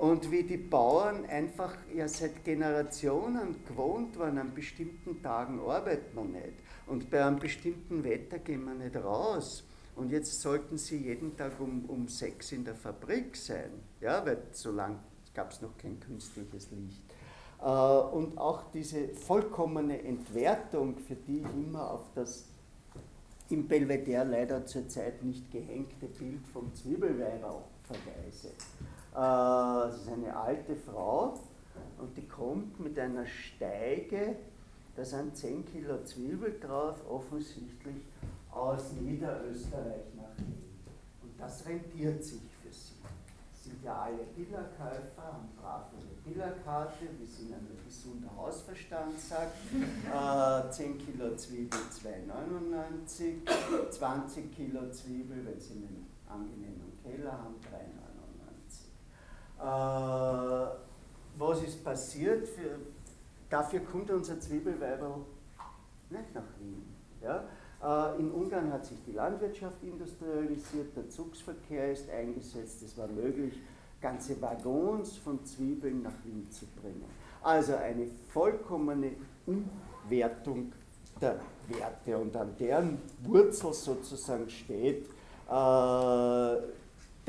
und wie die Bauern einfach ja seit Generationen gewohnt waren, an bestimmten Tagen arbeitet man nicht und bei einem bestimmten Wetter gehen wir nicht raus. Und jetzt sollten sie jeden Tag um, um sechs in der Fabrik sein, ja, weil so lange gab es noch kein künstliches Licht. Äh, und auch diese vollkommene Entwertung, für die ich immer auf das im Belvedere leider zurzeit nicht gehängte Bild vom Zwiebelweiber verweise. Das äh, ist eine alte Frau und die kommt mit einer Steige, da sind 10 Kilo Zwiebel drauf, offensichtlich aus Niederösterreich nach Wien. Und das rentiert sich für sie. Sind ja alle Billerkäufer, haben brav eine Billerkarte, wie es ihnen ein gesunder Hausverstand sagt. Äh, 10 Kilo Zwiebel 2,99, 20 Kilo Zwiebel, wenn sie einen angenehmen Keller haben, 3,99. Äh, was ist passiert? Für, dafür kommt unser Zwiebelweiberl nicht nach Wien. Ja? Äh, in Ungarn hat sich die Landwirtschaft industrialisiert, der Zugsverkehr ist eingesetzt, es war möglich, ganze Waggons von Zwiebeln nach Wien zu bringen. Also eine vollkommene Umwertung der Werte und an deren Wurzel sozusagen steht äh,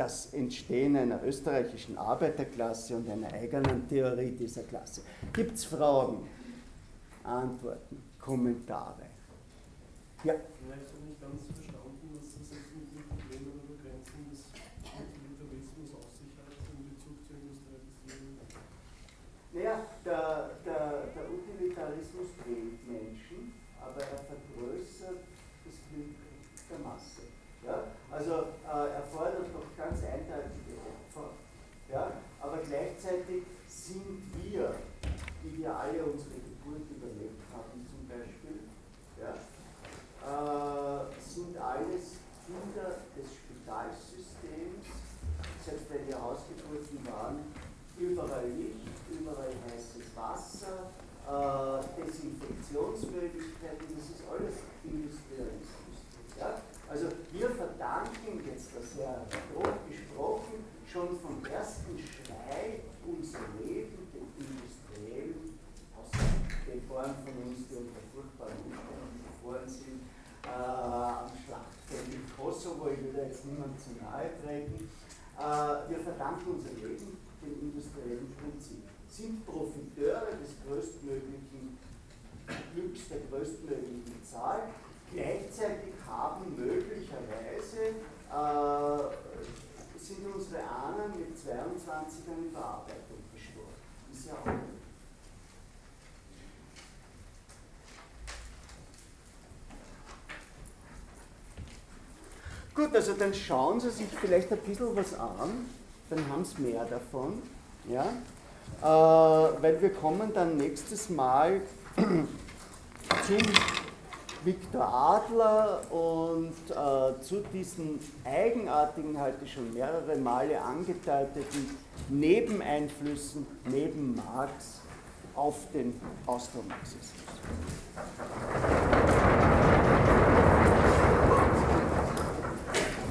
das Entstehen einer österreichischen Arbeiterklasse und einer eigenen Theorie dieser Klasse. Gibt es Fragen, Antworten, Kommentare? Ja. Vielleicht habe ich ganz verstanden, was das jetzt mit den Problemen oder Grenzen des Utilitarismus auf sich hat in Bezug zur Industrialisierung. Naja, der, der, der Utilitarismus quält Menschen, aber er vergrößert das Glück der Masse. Also äh, er fordert doch ganz eindeutige Opfer. Ja? Aber gleichzeitig sind wir, die wir alle unsere Geburt überlebt haben zum Beispiel, ja? äh, sind alles Kinder des Spitalsystems, selbst wenn wir Hausgeburten waren, überall Licht, überall heißes Wasser, äh, Desinfektionsmöglichkeiten, das ist alles Industrialismus. Ja? Also wir verdanken jetzt, das ja grob gesprochen, schon vom ersten Schrei unser Leben den Industriellen, den Vorn von uns, die unter furchtbaren Umständen geboren sind, äh, am Schlachtfeld in Kosovo, ich will da jetzt niemand zu nahe treten, äh, wir verdanken unser Leben dem industriellen Prinzip, sind Profiteure des größtmöglichen Glücks, der größtmöglichen Zahl, Gleichzeitig haben möglicherweise äh, sind unsere Ahnen mit 22ern in Bearbeitung gestorben. Ist ja auch. Gut, also dann schauen Sie sich vielleicht ein bisschen was an, dann haben Sie mehr davon. Ja? Äh, weil wir kommen dann nächstes Mal zum Viktor Adler und äh, zu diesen eigenartigen, heute schon mehrere Male angedeuteten Nebeneinflüssen neben Marx auf den Austromarxismus.